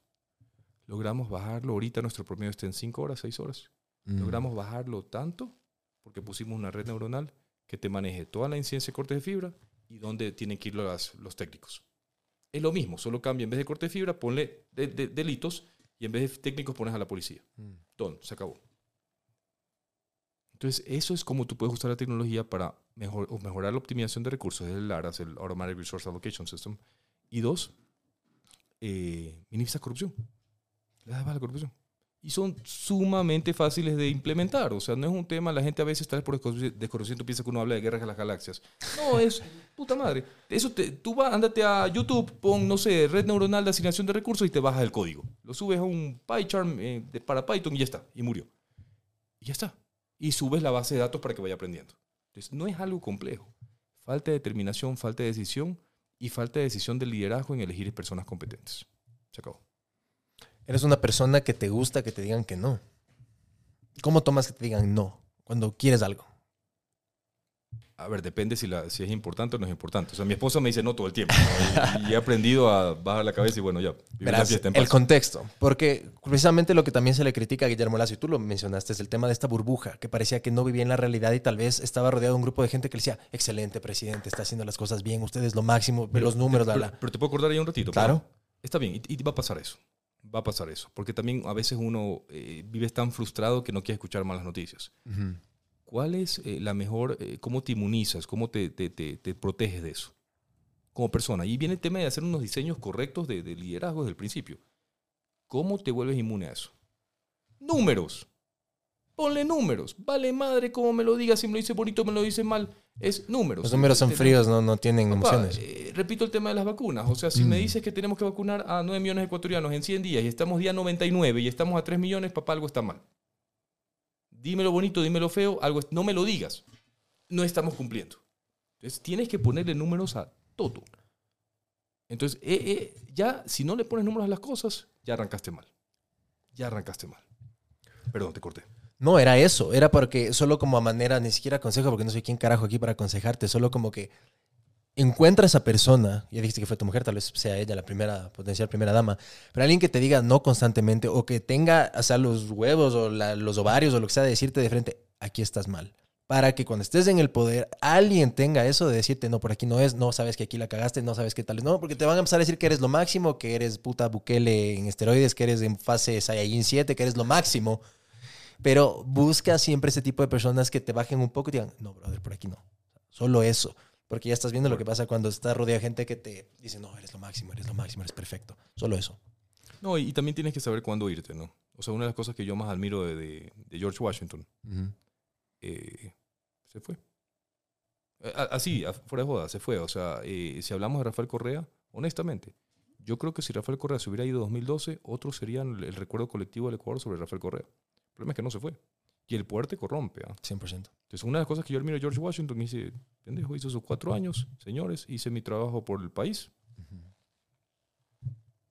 Logramos bajarlo. Ahorita nuestro promedio está en cinco horas, seis horas. Mm. Logramos bajarlo tanto porque pusimos una red neuronal que te maneje toda la incidencia de cortes de fibra y dónde tienen que ir los técnicos. Es lo mismo, solo cambia en vez de corte de fibra, ponle de- de- delitos y en vez de técnicos pones a la policía. Mm. Todo, se acabó. Entonces, eso es como tú puedes usar la tecnología para mejor, o mejorar la optimización de recursos, es el ARAS, el Automatic Resource Allocation System. Y dos, eh, minimizar corrupción. Le das baja la corrupción. Y son sumamente fáciles de implementar. O sea, no es un tema, la gente a veces tal vez por desconoci- desconocimiento piensa que uno habla de guerras a las galaxias. No, es puta madre. Eso te, tú vas, ándate a YouTube, pon, no sé, red neuronal de asignación de recursos y te bajas el código. Lo subes a un PyCharm eh, de- para Python y ya está. Y murió. Y ya está. Y subes la base de datos para que vaya aprendiendo. Entonces, no es algo complejo. Falta de determinación, falta de decisión y falta de decisión del liderazgo en elegir personas competentes. Se acabó. Eres una persona que te gusta que te digan que no. ¿Cómo tomas que te digan no cuando quieres algo? A ver, depende si, la, si es importante o no es importante. O sea, mi esposa me dice no todo el tiempo. ¿no? Y, y he aprendido a bajar la cabeza y bueno, ya. Verás, en el paz. contexto. Porque precisamente lo que también se le critica a Guillermo Lazo, y tú lo mencionaste, es el tema de esta burbuja, que parecía que no vivía en la realidad y tal vez estaba rodeado de un grupo de gente que le decía, excelente presidente, está haciendo las cosas bien, usted es lo máximo, ve los números, Pero, la. pero te puedo acordar ahí un ratito. Claro. pero Está bien, y, y va a pasar eso. Va a pasar eso. Porque también a veces uno eh, vive tan frustrado que no quiere escuchar malas noticias. Ujú. ¿Cuál es eh, la mejor, eh, cómo te inmunizas, cómo te, te- te- te proteges de eso como persona? Y viene el tema de hacer unos diseños correctos de, de liderazgo desde el principio. ¿Cómo te vuelves inmune a eso? Números. Ponle números. Vale madre como me lo digas, si me lo dice bonito, me lo dice mal. Es números. Los números son fríos, no, no tienen Papá, emociones. eh, repito el tema de las vacunas. O sea, si me Mm. dices que tenemos que vacunar a 9 millones de ecuatorianos en 100 días y estamos día 99 y estamos a 3 millones, papá, algo está mal. Dímelo bonito, dímelo feo, algo no me lo digas. No estamos cumpliendo. Entonces, tienes que ponerle números a todo. Entonces, eh, eh, ya, si no le pones números a las cosas, ya arrancaste mal. Ya arrancaste mal. Perdón, te corté. No, era eso. Era porque solo como a manera, ni siquiera consejo, porque no soy quién carajo aquí para aconsejarte, solo como que encuentra a esa persona, ya dijiste que fue tu mujer, tal vez sea ella la primera, potencial primera dama, pero alguien que te diga no constantemente o que tenga, o sea, los huevos o los ovarios o lo que sea de decirte de frente, aquí estás mal. Para que cuando estés en el poder, alguien tenga eso de decirte, no, por aquí no es, no sabes que aquí la cagaste, no sabes qué tal no, porque te van a empezar a decir que eres lo máximo, que eres puta Bukele en esteroides, que eres en fase Saiyajin 7, que eres lo máximo. Pero busca siempre ese tipo de personas que te bajen un poco y digan, no, brother, por aquí no. Solo eso. Porque ya estás viendo lo que pasa cuando estás rodeado de gente que te dice, no, eres lo máximo, eres lo máximo, eres perfecto. Solo eso. No, y, y también tienes que saber cuándo irte, ¿no? O sea, una de las cosas que yo más admiro de, de- de George Washington eh, se fue. Así, fuera de joda, se fue. O sea, eh, si hablamos de Rafael Correa, honestamente, yo creo que si Rafael Correa se hubiera ido en 2012, otros serían el, el recuerdo colectivo del Ecuador sobre Rafael Correa. El problema es que no se fue. Y el poder te corrompe. ¿ah? 100%. Entonces, una de las cosas que yo admiro de George Washington, dice, pendejo, hizo sus cuatro años, señores, hice mi trabajo por el país,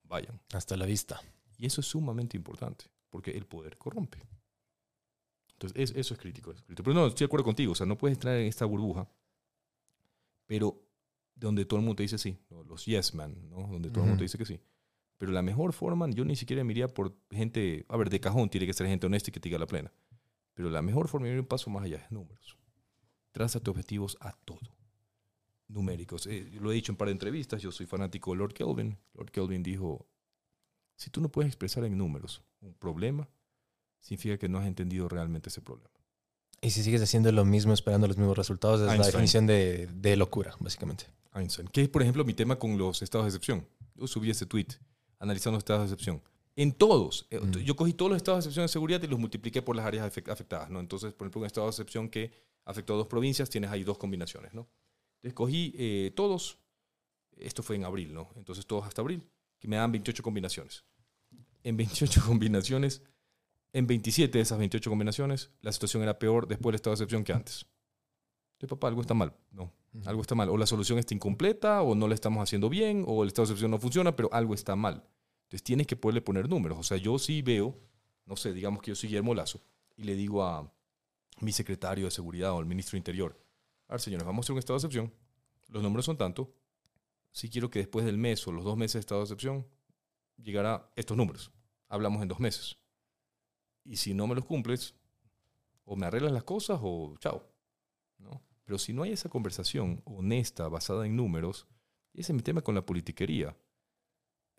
vayan. Hasta la vista. Y eso es sumamente importante, porque el poder corrompe. Entonces, es- eso es crítico, es crítico. Pero no, estoy de acuerdo contigo, o sea, no puedes entrar en esta burbuja, pero donde todo el mundo te dice sí, los yes man, ¿no? donde todo el mundo te dice que sí. Pero la mejor forma, yo ni siquiera me iría por gente, a ver, de cajón tiene que ser gente honesta y que te diga la plena. Pero la mejor forma de ir un paso más allá es números. Trázate objetivos a todo. Numéricos. Eh, lo he dicho en un par de entrevistas, yo soy fanático de Lord Kelvin. Lord Kelvin dijo, si tú no puedes expresar en números un problema, significa que no has entendido realmente ese problema. Y si sigues haciendo lo mismo, esperando los mismos resultados, es la Einstein. definición de, de locura, básicamente. Einstein. Que es, por ejemplo, mi tema con los estados de excepción. Yo subí ese tweet analizando los estados de excepción. En todos. eh, Mm. Yo cogí todos los estados de excepción de seguridad y los multipliqué por las áreas afect- afectadas. ¿no? Entonces, por ejemplo, un estado de excepción que afectó a dos provincias, tienes ahí dos combinaciones. ¿no? Entonces, cogí eh, todos. Esto fue en abril, ¿no? Entonces, todos hasta abril, que me dan 28 combinaciones. En 28 combinaciones, en 27 de esas 28 combinaciones, la situación era peor después del estado de excepción que antes. Entonces, papá, algo está mal. No, algo está mal. O la solución está incompleta, o no la estamos haciendo bien, o el estado de excepción no funciona, pero algo está mal. Tienes que poderle poner números. O sea, yo sí veo, no sé, digamos que yo soy Guillermo Lazo, y le digo a mi secretario de seguridad o al ministro de Interior, a ver, señores, vamos a hacer un estado de excepción. Los números son tanto. Si quiero que después del mes o los dos meses de estado de excepción llegara estos números. Hablamos en dos meses. Y si no me los cumples, o me arreglas las cosas o chao. ¿no? Pero si no hay esa conversación honesta, basada en números, ese es mi tema con la politiquería,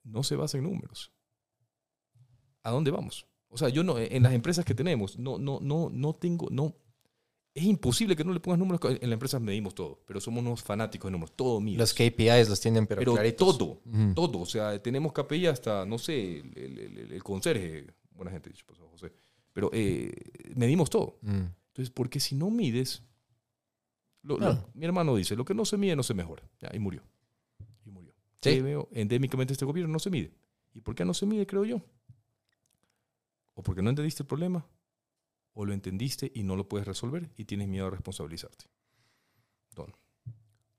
no se basa en números. ¿A dónde vamos? O sea, yo no, en las empresas que tenemos, no, no, no, no tengo, no, es imposible que no le pongas números. En la empresa medimos todo, pero somos unos fanáticos de números, todo mío. Los KPIs los tienen, pero, pero claritos. todo, todo. O sea, tenemos KPI hasta, no sé, el, el- el- el conserje, buena gente, dicho paso, José, pero eh, medimos todo. Mm. Entonces, porque si no mides, lo- lo- Claro. mi hermano dice, lo que no se mide no se mejora. Ya, y murió. Sí. Endémicamente este gobierno no se mide. ¿Y por qué no se mide, creo yo? O porque no entendiste el problema, o lo entendiste y no lo puedes resolver y tienes miedo a responsabilizarte. Don.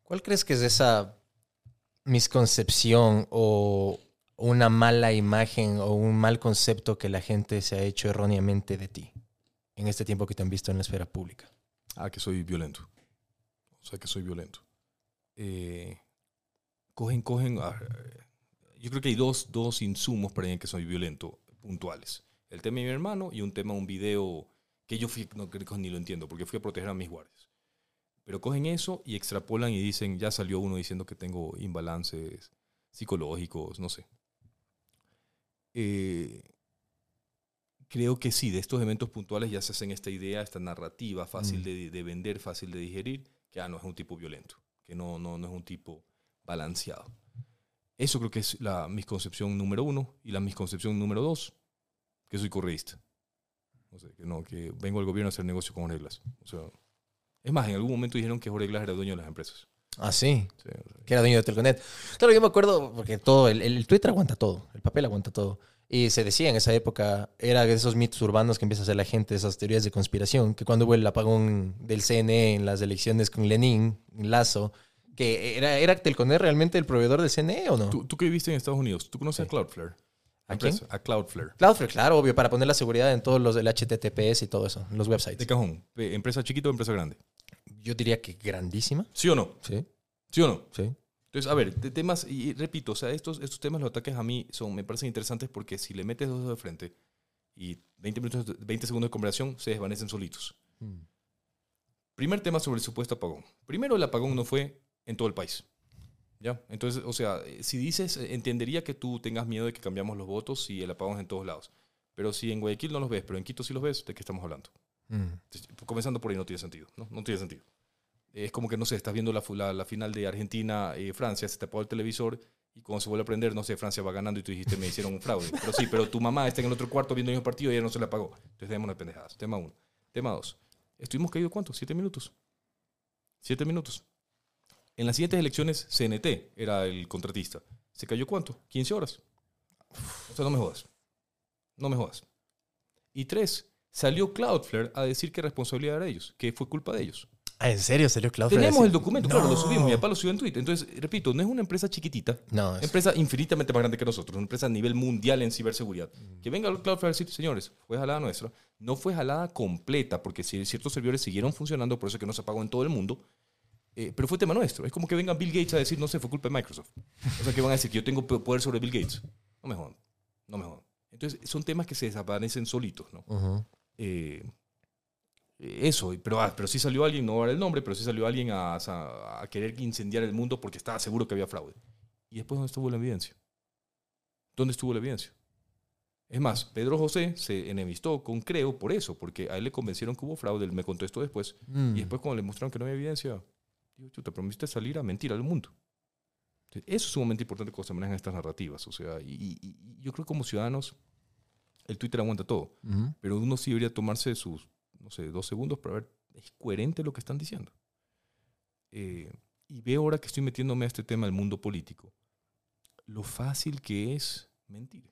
¿Cuál crees que es esa misconcepción o una mala imagen o un mal concepto que la gente se ha hecho erróneamente de ti en este tiempo que te han visto en la esfera pública? Ah, que soy violento. O sea, que soy violento. Eh, cogen, cogen. ah, eh, yo creo que hay dos, dos insumos para decir que soy violento puntuales. El tema de mi hermano y un tema, un video que yo fui, no creo que ni lo entiendo, porque fui a proteger a mis guardias. Pero cogen eso y extrapolan y dicen, ya salió uno diciendo que tengo imbalances psicológicos, no sé. Eh, creo que sí, de estos eventos puntuales ya se hacen esta idea, esta narrativa fácil Mm. de, de vender, fácil de digerir, que ah, no es un tipo violento, que no, no, no es un tipo balanceado. Eso creo que es la misconcepción número uno. Y la misconcepción número dos, que soy correísta. O sea, que no, que vengo al gobierno a hacer negocio con reglas. O sea, es más, en algún momento dijeron que Jorge Glass era dueño de las empresas. Ah, sí. Sí, o sea, que era dueño de Telconet. Claro, yo me acuerdo, porque todo, el, el Twitter aguanta todo, el papel aguanta todo. Y se decía en esa época, era de esos mitos urbanos que empieza a hacer la gente, esas teorías de conspiración, que cuando hubo el apagón del CNE en las elecciones con Lenin, Lazo, que era, era Telconet realmente el proveedor del CNE o no? ¿Tú, tú que viviste en Estados Unidos, ¿tú conoces Sí. a Cloudflare? La ¿A quién? A Cloudflare. Cloudflare, claro, obvio, para poner la seguridad en todos los del HTTPS y todo eso, en los websites. De cajón. ¿Empresa chiquita o empresa grande? Yo diría que grandísima. ¿Sí o no? Sí, ¿Sí o no? sí. Entonces, a ver, de temas, y repito, o sea, estos, estos temas, los ataques a mí son, me parecen interesantes porque si le metes dos de frente y 20, minutos, 20 segundos de conversación, se desvanecen solitos. Mm. Primer tema sobre el supuesto apagón. Primero, el apagón no fue en todo el país. ¿Ya? Entonces, o sea, eh, si dices, eh, entendería que tú tengas miedo de que cambiamos los votos y el apagón en todos lados. Pero si en Guayaquil no los ves, pero en Quito sí los ves, ¿de qué estamos hablando? Mm. Comenzando por ahí no tiene sentido, ¿no? No tiene sentido. Es como que, no sé, estás viendo la, la, la final de Argentina-Francia, se te apagó el televisor y cuando se vuelve a prender, no sé, Francia va ganando y tú dijiste, me hicieron un fraude. Pero sí, pero tu mamá está en el otro cuarto viendo el mismo partido y ella no se le apagó. Entonces, démonos de pendejadas. Tema uno. Tema dos. Estuvimos caídos, ¿cuánto? Siete minutos. Siete minutos. En las siguientes elecciones, CNT era el contratista. ¿Se cayó cuánto? 15 horas. O sea, no me jodas. No me jodas. Y tres, salió Cloudflare a decir que responsabilidad era de ellos, que fue culpa de ellos. Ah, ¿en serio salió Cloudflare? Tenemos el documento, claro, lo No. subimos. Mi papá lo subió en Twitter. Entonces, repito, no es una empresa chiquitita. No, es- Empresa infinitamente más grande que nosotros, una empresa a nivel mundial en ciberseguridad. Que venga Cloudflare a decir, señores, fue jalada nuestra. No fue jalada completa, porque ciertos servidores siguieron funcionando, por eso es que no se apagó en todo el mundo. Eh, pero fue tema nuestro. Es como que venga Bill Gates a decir, no sé, fue culpa de Microsoft. O sea, que van a decir que yo tengo po- poder sobre Bill Gates. No me jodan. No me jodan. Entonces, son temas que se desaparecen solitos, ¿no? Ujú. Eh, eso, pero, ah, pero sí salió alguien, no voy a dar el nombre, pero sí salió alguien a, a- a querer incendiar el mundo porque estaba seguro que había fraude. ¿Y después dónde estuvo la evidencia? ¿Dónde estuvo la evidencia? Es más, Pedro José se enemistó con Creo por eso, porque a él le convencieron que hubo fraude, él me contó esto después, Mm. y después cuando le mostraron que no había evidencia, digo, chuta, pero me hiciste salir a mentir al mundo. Entonces, eso es sumamente importante cuando se manejan estas narrativas, o sea, y, y- y yo creo que como ciudadanos, el Twitter aguanta todo Ujú. pero uno sí debería tomarse sus, no sé, dos segundos para ver, ¿es coherente lo que están diciendo? Eh, y veo ahora que estoy metiéndome a este tema del mundo político, lo fácil que es mentir.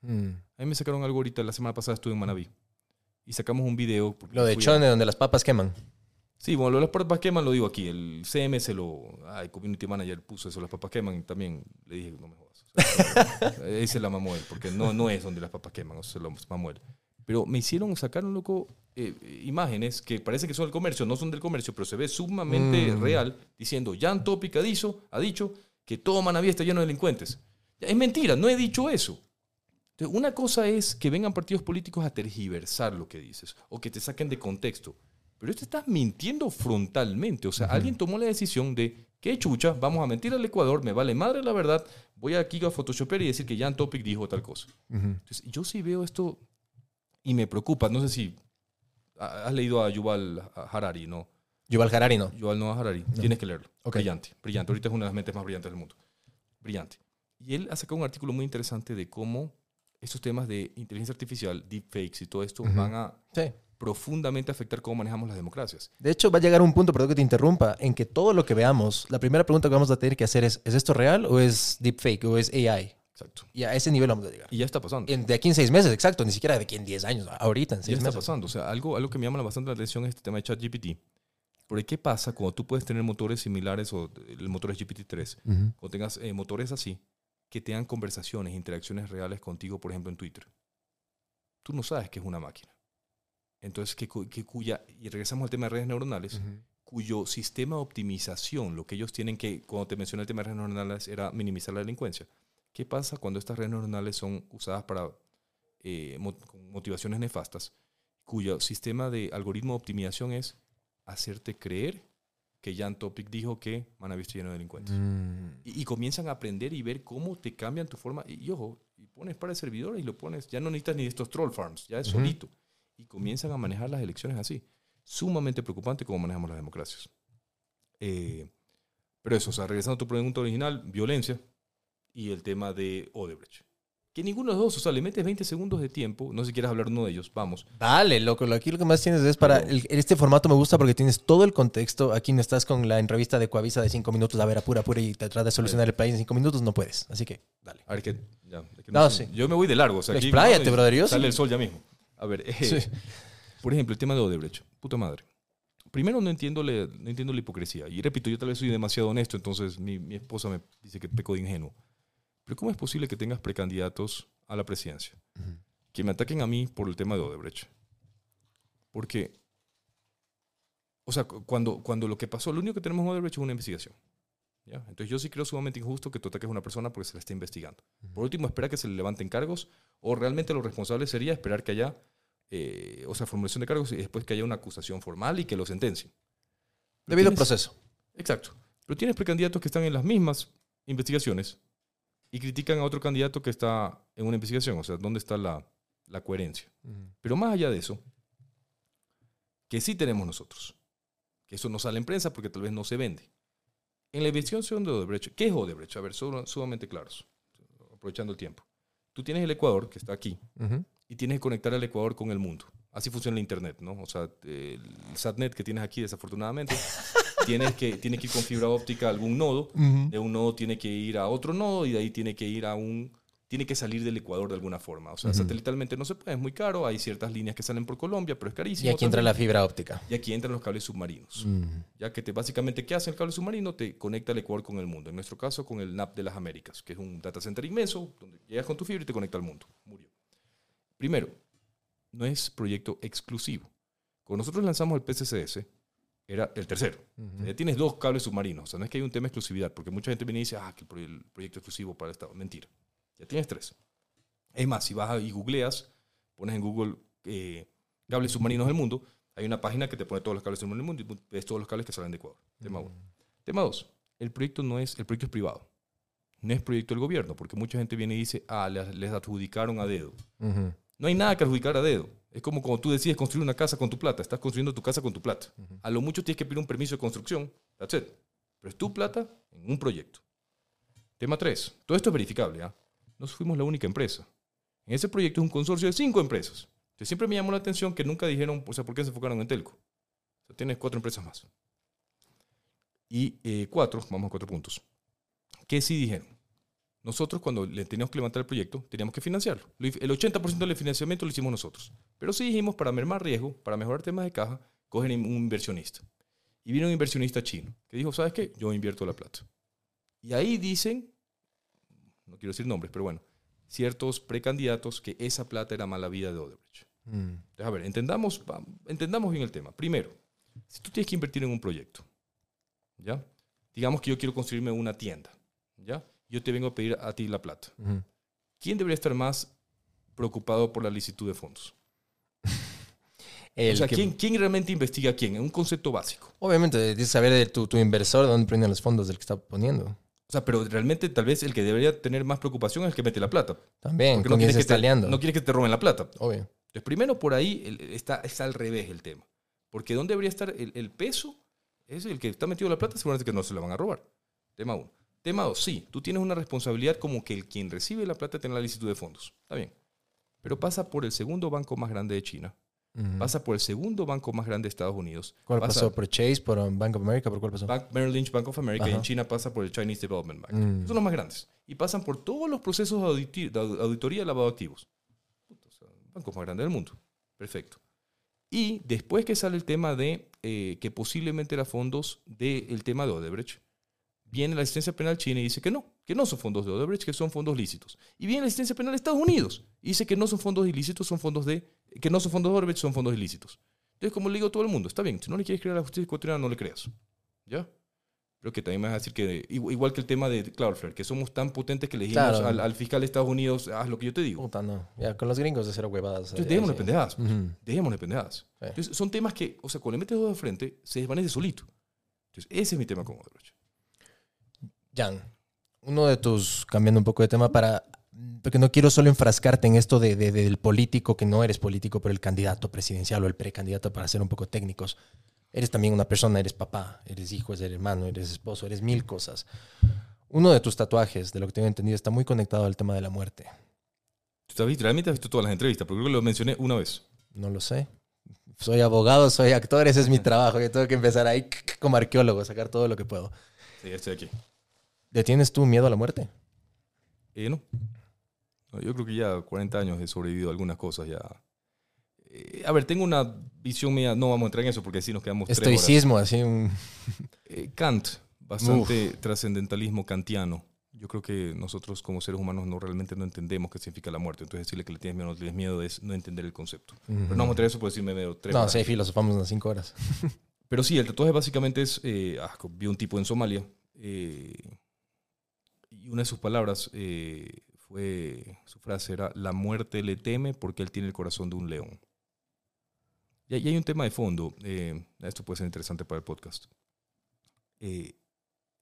Mm. A mí me sacaron algo ahorita, la semana pasada estuve en Manaví, y sacamos un video. Lo de fui a- Chone, donde las papas queman. Sí, bueno, lo de las papas queman lo digo aquí. El CM se lo. Ay, Community Manager puso eso, las papas queman. Y también le dije, no me jodas. O sea, ahí se la mamó él, porque no, no es donde las papas queman, o sea, se lo mamó él. Pero me hicieron, sacaron, loco, eh, imágenes que parece que son del comercio, no son del comercio, pero se ve sumamente Mm. real, diciendo, ha dicho, ha dicho que todo Manaví está lleno de delincuentes. Es mentira, no he dicho eso. Entonces, una cosa es que vengan partidos políticos a tergiversar lo que dices o que te saquen de contexto. Pero esto estás mintiendo frontalmente. O sea, alguien tomó la decisión de, qué chucha, vamos a mentir al Ecuador, me vale madre la verdad, voy aquí a photoshopear y decir que Jan Topic dijo tal cosa. Ujú. Entonces, yo sí veo esto y me preocupa. No sé si ha- has leído a Yuval Harari, ¿no? Yuval Harari, ¿no? Yuval Noah Harari. Tienes que leerlo. Ok. Brillante, brillante. Ahorita es una de las mentes más brillantes del mundo. Brillante. Y él ha sacado un artículo muy interesante de cómo estos temas de inteligencia artificial, deepfakes y todo esto van a Sí. Profundamente afectar cómo manejamos las democracias. De hecho, va a llegar un punto, perdón que te interrumpa, en que todo lo que veamos, la primera pregunta que vamos a tener que hacer es, ¿es esto real o es deepfake o es AI? Exacto. Y a ese nivel vamos a llegar. Y ya está pasando. En- de aquí en seis meses, exacto. Ni siquiera de aquí en diez años. Ahorita en Ya seis está meses. pasando. O sea, algo, algo que me llama bastante la atención es este tema de ChatGPT. Porque ¿qué pasa cuando tú puedes tener motores similares o el motor es GPT-3 Ujú. o tengas eh, motores así que tengan conversaciones, interacciones reales contigo, por ejemplo, en Twitter? Tú no sabes que es una máquina. Entonces, que, que cuya, y regresamos al tema de redes neuronales, cuyo sistema de optimización, lo que ellos tienen que, cuando te mencioné el tema de redes neuronales, era minimizar la delincuencia. ¿Qué pasa cuando estas redes neuronales son usadas para eh, motivaciones nefastas, cuyo sistema de algoritmo de optimización es hacerte creer que Jan Topic dijo que Manaví está lleno de delincuentes? Mm. Y, y comienzan a aprender y ver cómo te cambian tu forma. Y, y ojo, y pones para el servidor y lo pones, ya no necesitas ni estos troll farms, ya es Ujú. solito. Y comienzan a manejar las elecciones así. Sumamente preocupante cómo manejamos las democracias. Eh, pero eso, o sea, regresando a tu pregunta original, violencia y el tema de Odebrecht. Que ninguno de los dos, o sea, le metes 20 segundos de tiempo, no sé si quieres hablar uno de ellos, vamos. Dale, loco. Lo- Aquí lo que más tienes es para... El- este formato me gusta porque tienes todo el contexto. Aquí no estás con la entrevista de Coavisa de cinco minutos. A ver, apura, apura y te trata de solucionar el país en cinco minutos. No puedes. Así que, dale. A ver, que, ya, que No, sé. sí. Yo me voy de largo, o sea, aquí Expláyate, no, brother, Sale sí. el sol ya mismo. A ver, eh, Sí. por ejemplo, el tema de Odebrecht. Puta madre. Primero no entiendo, le- no entiendo la hipocresía. Y repito, yo tal vez soy demasiado honesto, entonces mi, mi esposa me dice que peco de ingenuo. Pero ¿cómo es posible que tengas precandidatos a la presidencia que me ataquen a mí por el tema de Odebrecht? Porque, o sea, cu- cuando, cuando lo que pasó, lo único que tenemos en Odebrecht es una investigación. ¿Ya? Entonces yo sí creo sumamente injusto que tú ataques a una persona porque se la está investigando. Por último, espera que se le levanten cargos o realmente lo responsable sería esperar que haya, eh, o sea, formulación de cargos y después que haya una acusación formal y que lo sentencien. Debido tienes- proceso. Exacto. Pero tienes precandidatos que están en las mismas investigaciones y critican a otro candidato que está en una investigación. O sea, ¿dónde está la, la coherencia? Pero más allá de eso, que sí tenemos nosotros, que eso no sale en prensa porque tal vez no se vende. En la investigación de Odebrecht, ¿qué es Odebrecht? A ver, su- sumamente claros, aprovechando el tiempo. Tú tienes el Ecuador, que está aquí, y tienes que conectar al Ecuador con el mundo. Así funciona la Internet, ¿no? O sea, el SATNet que tienes aquí, desafortunadamente, tienes que, tiene que ir con fibra óptica a algún nodo, de un nodo tiene que ir a otro nodo y de ahí tiene que ir a un... Tiene que salir del Ecuador de alguna forma. O sea, satelitalmente no se puede, es muy caro. Hay ciertas líneas que salen por Colombia, pero es carísimo. Y aquí entra la fibra óptica. Y aquí entran los cables submarinos. Ya que te, básicamente, ¿qué hace el cable submarino? Te conecta el Ecuador con el mundo. En nuestro caso, con el NAP de las Américas, que es un data center inmenso, donde llegas con tu fibra y te conecta al mundo. Murió. Primero, no es proyecto exclusivo. Cuando nosotros lanzamos el PCCS, era el tercero. Ya tienes dos cables submarinos. O sea, no es que hay un tema de exclusividad, porque mucha gente viene y dice, ah, que el proyecto exclusivo para el Estado. Mentira. Ya tienes tres. Es más, si vas y googleas, pones en Google eh, cables submarinos del mundo, hay una página que te pone todos los cables submarinos del mundo y ves todos los cables que salen de Ecuador. Tema uno. Tema dos, el proyecto no es, el proyecto es privado. No es proyecto del gobierno, porque mucha gente viene y dice, ah, les, les adjudicaron a dedo. No hay nada que adjudicar a dedo. Es como cuando tú decides construir una casa con tu plata. Estás construyendo tu casa con tu plata. A lo mucho tienes que pedir un permiso de construcción. That's it. Pero es tu plata en un proyecto. Tema 3. Todo esto es verificable. ¿ah? No fuimos la única empresa. En ese proyecto es un consorcio de cinco empresas. Entonces siempre me llamó la atención que nunca dijeron, o sea, ¿por qué se enfocaron en Telco? O tienes cuatro empresas más. Y eh, cuatro, vamos a cuatro puntos. ¿Qué sí dijeron? Nosotros cuando le teníamos que levantar el proyecto, teníamos que financiarlo. Lo- El 80% del financiamiento lo hicimos nosotros. Pero sí dijimos, para mermar riesgo, para mejorar temas de caja, cogen un inversionista. Y vino un inversionista chino que dijo, ¿sabes qué? Yo invierto la plata. Y ahí dicen, no quiero decir nombres, pero bueno, ciertos precandidatos que esa plata era mala vida de Odebrecht. Mm. Entonces, a ver, entendamos, entendamos bien el tema. Primero, si tú tienes que invertir en un proyecto, ¿ya? Digamos que yo quiero construirme una tienda, ¿ya? Yo te vengo a pedir a ti la plata. Ujú. ¿Quién debería estar más preocupado por la licitud de fondos? El o sea, que- ¿quién, quién realmente investiga a quién? En un concepto básico. Obviamente, tienes que saber de tu, tu inversor de dónde prenden los fondos del que está poniendo. O sea, pero realmente tal vez el que debería tener más preocupación es el que mete la plata. También, Porque quién quieres que te, no quieres que te roben la plata. Obvio. Entonces, primero por ahí está, está al revés el tema. Porque ¿dónde debería estar el, el peso? Es el que está metido la plata, seguramente que no se la van a robar. Tema uno. Tema dos, sí, tú tienes una responsabilidad como que el quien recibe la plata tiene la licitud de fondos. Está bien. Pero pasa por el segundo banco más grande de China. Pasa por el segundo banco más grande de Estados Unidos. ¿Cuál pasa pasó? ¿Por Chase? ¿Por um, Bank of America? ¿Por cuál pasó? Bank, Merrill Lynch, Bank of America, y en China pasa por el Chinese Development Bank. Mm. Son los más grandes. y pasan por todos los procesos de, de auditoría de lavado de activos. Puta, o sea, bancos más grandes del mundo. Perfecto. Y después que sale el tema de eh, que posiblemente eran fondos del tema de Odebrecht, viene la asistencia penal china y dice que no, que no son fondos de Odebrecht, que son fondos lícitos. Y viene la asistencia penal de Estados Unidos y dice que no son fondos ilícitos, son fondos de, que no son fondos Odebrecht, son fondos ilícitos. Entonces, como le digo a todo el mundo, está bien, si no le quieres creer a la justicia ecuatoriana, no le creas. ¿Ya? Pero que también me vas a decir que, igu- igual que el tema de Cloudflare, que somos tan potentes que le dijimos Claro. al, al fiscal de Estados Unidos, haz lo que yo te digo. Puta, no. Ya, con los gringos de cero huevadas. Entonces, eh, dejémonos sí. de pendejadas. pues. Ujú. Dejémonos de pendejadas. Sí. Entonces, son temas que, o sea, cuando le metes dos de frente, se desvanece solito. Entonces, ese es mi tema con Odebrecht. Jan, uno de tus, cambiando un poco de tema para, porque no quiero solo enfrascarte en esto de, de- del político, que no eres político, pero el candidato presidencial o el precandidato para ser un poco técnicos. Eres también una persona, eres papá, eres hijo, eres hermano, eres esposo, eres mil cosas. Uno de tus tatuajes, de lo que tengo entendido, está muy conectado al tema de la muerte. ¿Tú has visto? Realmente has visto todas las entrevistas, porque creo que lo mencioné una vez. No lo sé. Soy abogado, soy actor, ese es mi trabajo. Yo tengo que empezar ahí como arqueólogo, sacar todo lo que puedo. Sí, estoy aquí. ¿Le tienes tú miedo a la muerte? Eh, no. Yo creo que ya 40 años he sobrevivido a algunas cosas ya. Eh, a ver, tengo una visión mía, no vamos a entrar en eso porque así nos quedamos tres horas. Estoicismo, así un... Eh, Kant, bastante trascendentalismo kantiano. Yo creo que nosotros como seres humanos no realmente no entendemos qué significa la muerte. Entonces decirle que le tienes miedo o no tienes miedo es no entender el concepto. Pero no vamos a entrar en eso por decirme medio tres No, horas. sí, filosofamos unas cinco horas. Pero sí, el tatuaje básicamente es, eh, ah, vi un tipo en Somalia eh, y una de sus palabras eh, fue, su frase era, la muerte le teme porque él tiene el corazón de un león. Y, hay- y hay un tema de fondo, eh, esto puede ser interesante para el podcast. Eh,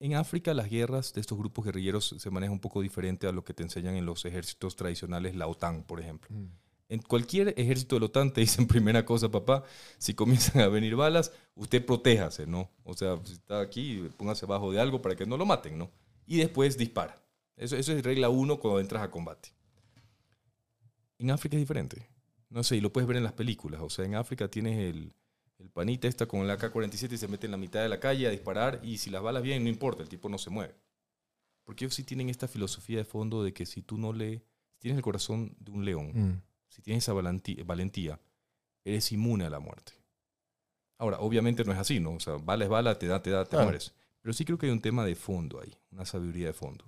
en África las guerras de estos grupos guerrilleros se manejan un poco diferente a lo que te enseñan en los ejércitos tradicionales, la OTAN, por ejemplo. En cualquier ejército de la OTAN te dicen primera cosa, papá, si comienzan a venir balas, usted protéjase, ¿no? O sea, si está aquí, póngase abajo de algo para que no lo maten, ¿no? Y después dispara. Eso, eso es regla uno cuando entras a combate. En África es diferente. No sé, y lo puedes ver en las películas. O sea, en África tienes el, el panita esta con la AK-47 y se mete en la mitad de la calle a disparar y si las balas vienen, no importa, el tipo no se mueve. Porque ellos sí tienen esta filosofía de fondo de que si tú no le... Si tienes el corazón de un león, Mm. si tienes esa valentí- valentía, eres inmune a la muerte. Ahora, obviamente no es así, ¿no? O sea, bala es bala, te da, te da, te Claro. mueres. Pero sí creo que hay un tema de fondo ahí, una sabiduría de fondo.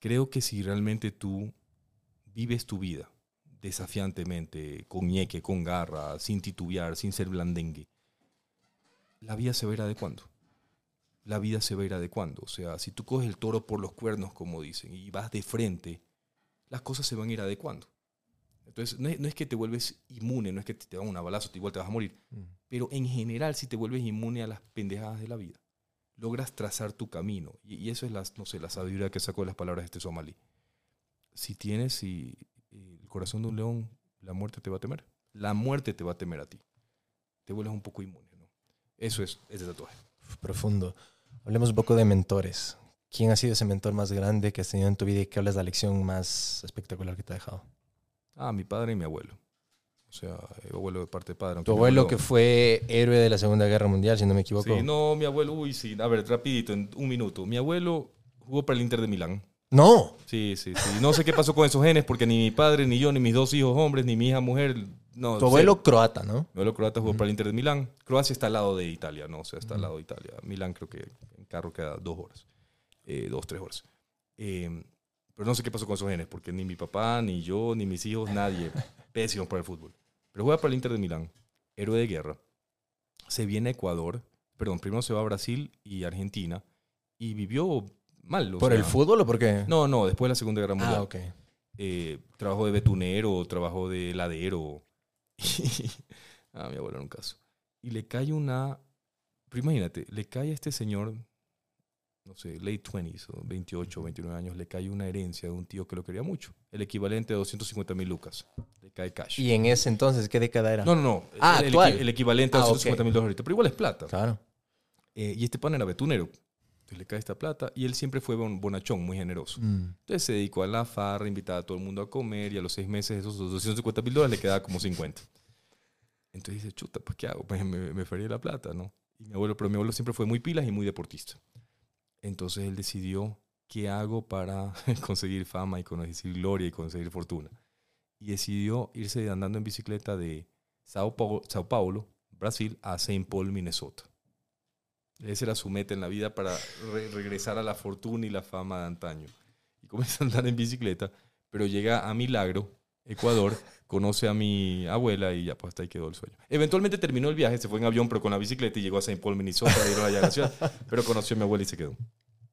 Creo que si realmente tú vives tu vida desafiantemente, con ñeque, con garra, sin titubear, sin ser blandengue, la vida se va a ir adecuando. La vida se va a ir adecuando. O sea, si tú coges el toro por los cuernos, como dicen, y vas de frente, las cosas se van a ir adecuando. Entonces, no es, no es que te vuelves inmune, no es que te, te dan una balazo, te igual te vas a morir. Mm. Pero en general, si te vuelves inmune a las pendejadas de la vida, logras trazar tu camino. Y, y eso es la, no sé, la sabiduría que sacó de las palabras de este somalí. Si tienes si, el corazón de un león, la muerte te va a temer. La muerte te va a temer a ti. Te vuelves un poco inmune. ¿no? Eso es ese tatuaje. Profundo. Hablemos un poco de mentores. ¿Quién ha sido ese mentor más grande que has tenido en tu vida y que hablas la lección más espectacular que te ha dejado? Ah, mi padre y mi abuelo. O sea, eh, abuelo de parte de padre. Tu abuelo que fue héroe de la Segunda Guerra Mundial, si no me equivoco. Sí, no, mi abuelo, uy, sí. A ver, rapidito, en un minuto. Mi abuelo jugó para el Inter de Milán. No. Sí, sí, sí. No sé qué pasó con esos genes, porque ni mi padre, ni yo, ni mis dos hijos hombres, ni mi hija mujer. No, Tu abuelo croata, ¿no? Mi abuelo croata jugó para el Inter de Milán. Croacia está al lado de Italia, ¿no? O sea, está al lado de Italia. Milán creo que en carro queda dos horas. Eh, dos, tres horas. Eh, pero no sé qué pasó con esos genes, porque ni mi papá, ni yo, ni mis hijos, nadie. Pésimos para el fútbol. Pero juega para el Inter de Milán. Héroe de guerra. Se viene a Ecuador. Perdón, primero se va a Brasil y Argentina. Y vivió mal. ¿Por sea, el fútbol o por qué? No, no, después de la Segunda Guerra Mundial Ah, ok. eh, trabajó de betunero, trabajó de heladero. ah, mi abuelo era un caso. Y le cae una. Pero imagínate, le cae a este señor, no sé, late 20s, o 28, 29 años, le cae una herencia de un tío que lo quería mucho. El equivalente a 250 mil lucas. Le cae cash. ¿Y en ese entonces qué década era? No, no, no. Ah, el, actual. el equivalente a Ah, 250 ok. mil dólares ahorita. Pero igual es plata. Claro. Eh, y este pan era betunero. Entonces le cae esta plata y él siempre fue bon- bonachón, muy generoso. Mm. Entonces se dedicó a la farra, invitaba a todo el mundo a comer y a los seis meses esos 250 mil dólares le quedaba como 50. Entonces dice, chuta, pues ¿qué hago? Pues me, me fería la plata, ¿no? Y mi abuelo, pero mi abuelo siempre fue muy pilas y muy deportista. Entonces él decidió ¿qué hago para conseguir fama y conseguir gloria y conseguir fortuna? Y decidió irse andando en bicicleta de Sao Paulo, Brasil, a Saint Paul, Minnesota. Esa era su meta en la vida para re- regresar a la fortuna y la fama de antaño. Y comienza a andar en bicicleta, pero llega a Milagro, Ecuador, conoce a mi abuela y ya pues hasta ahí quedó el sueño. Eventualmente terminó el viaje, se fue en avión pero con la bicicleta y llegó a Saint Paul, Minnesota, dieron allá a la ciudad, pero conoció a mi abuela y se quedó.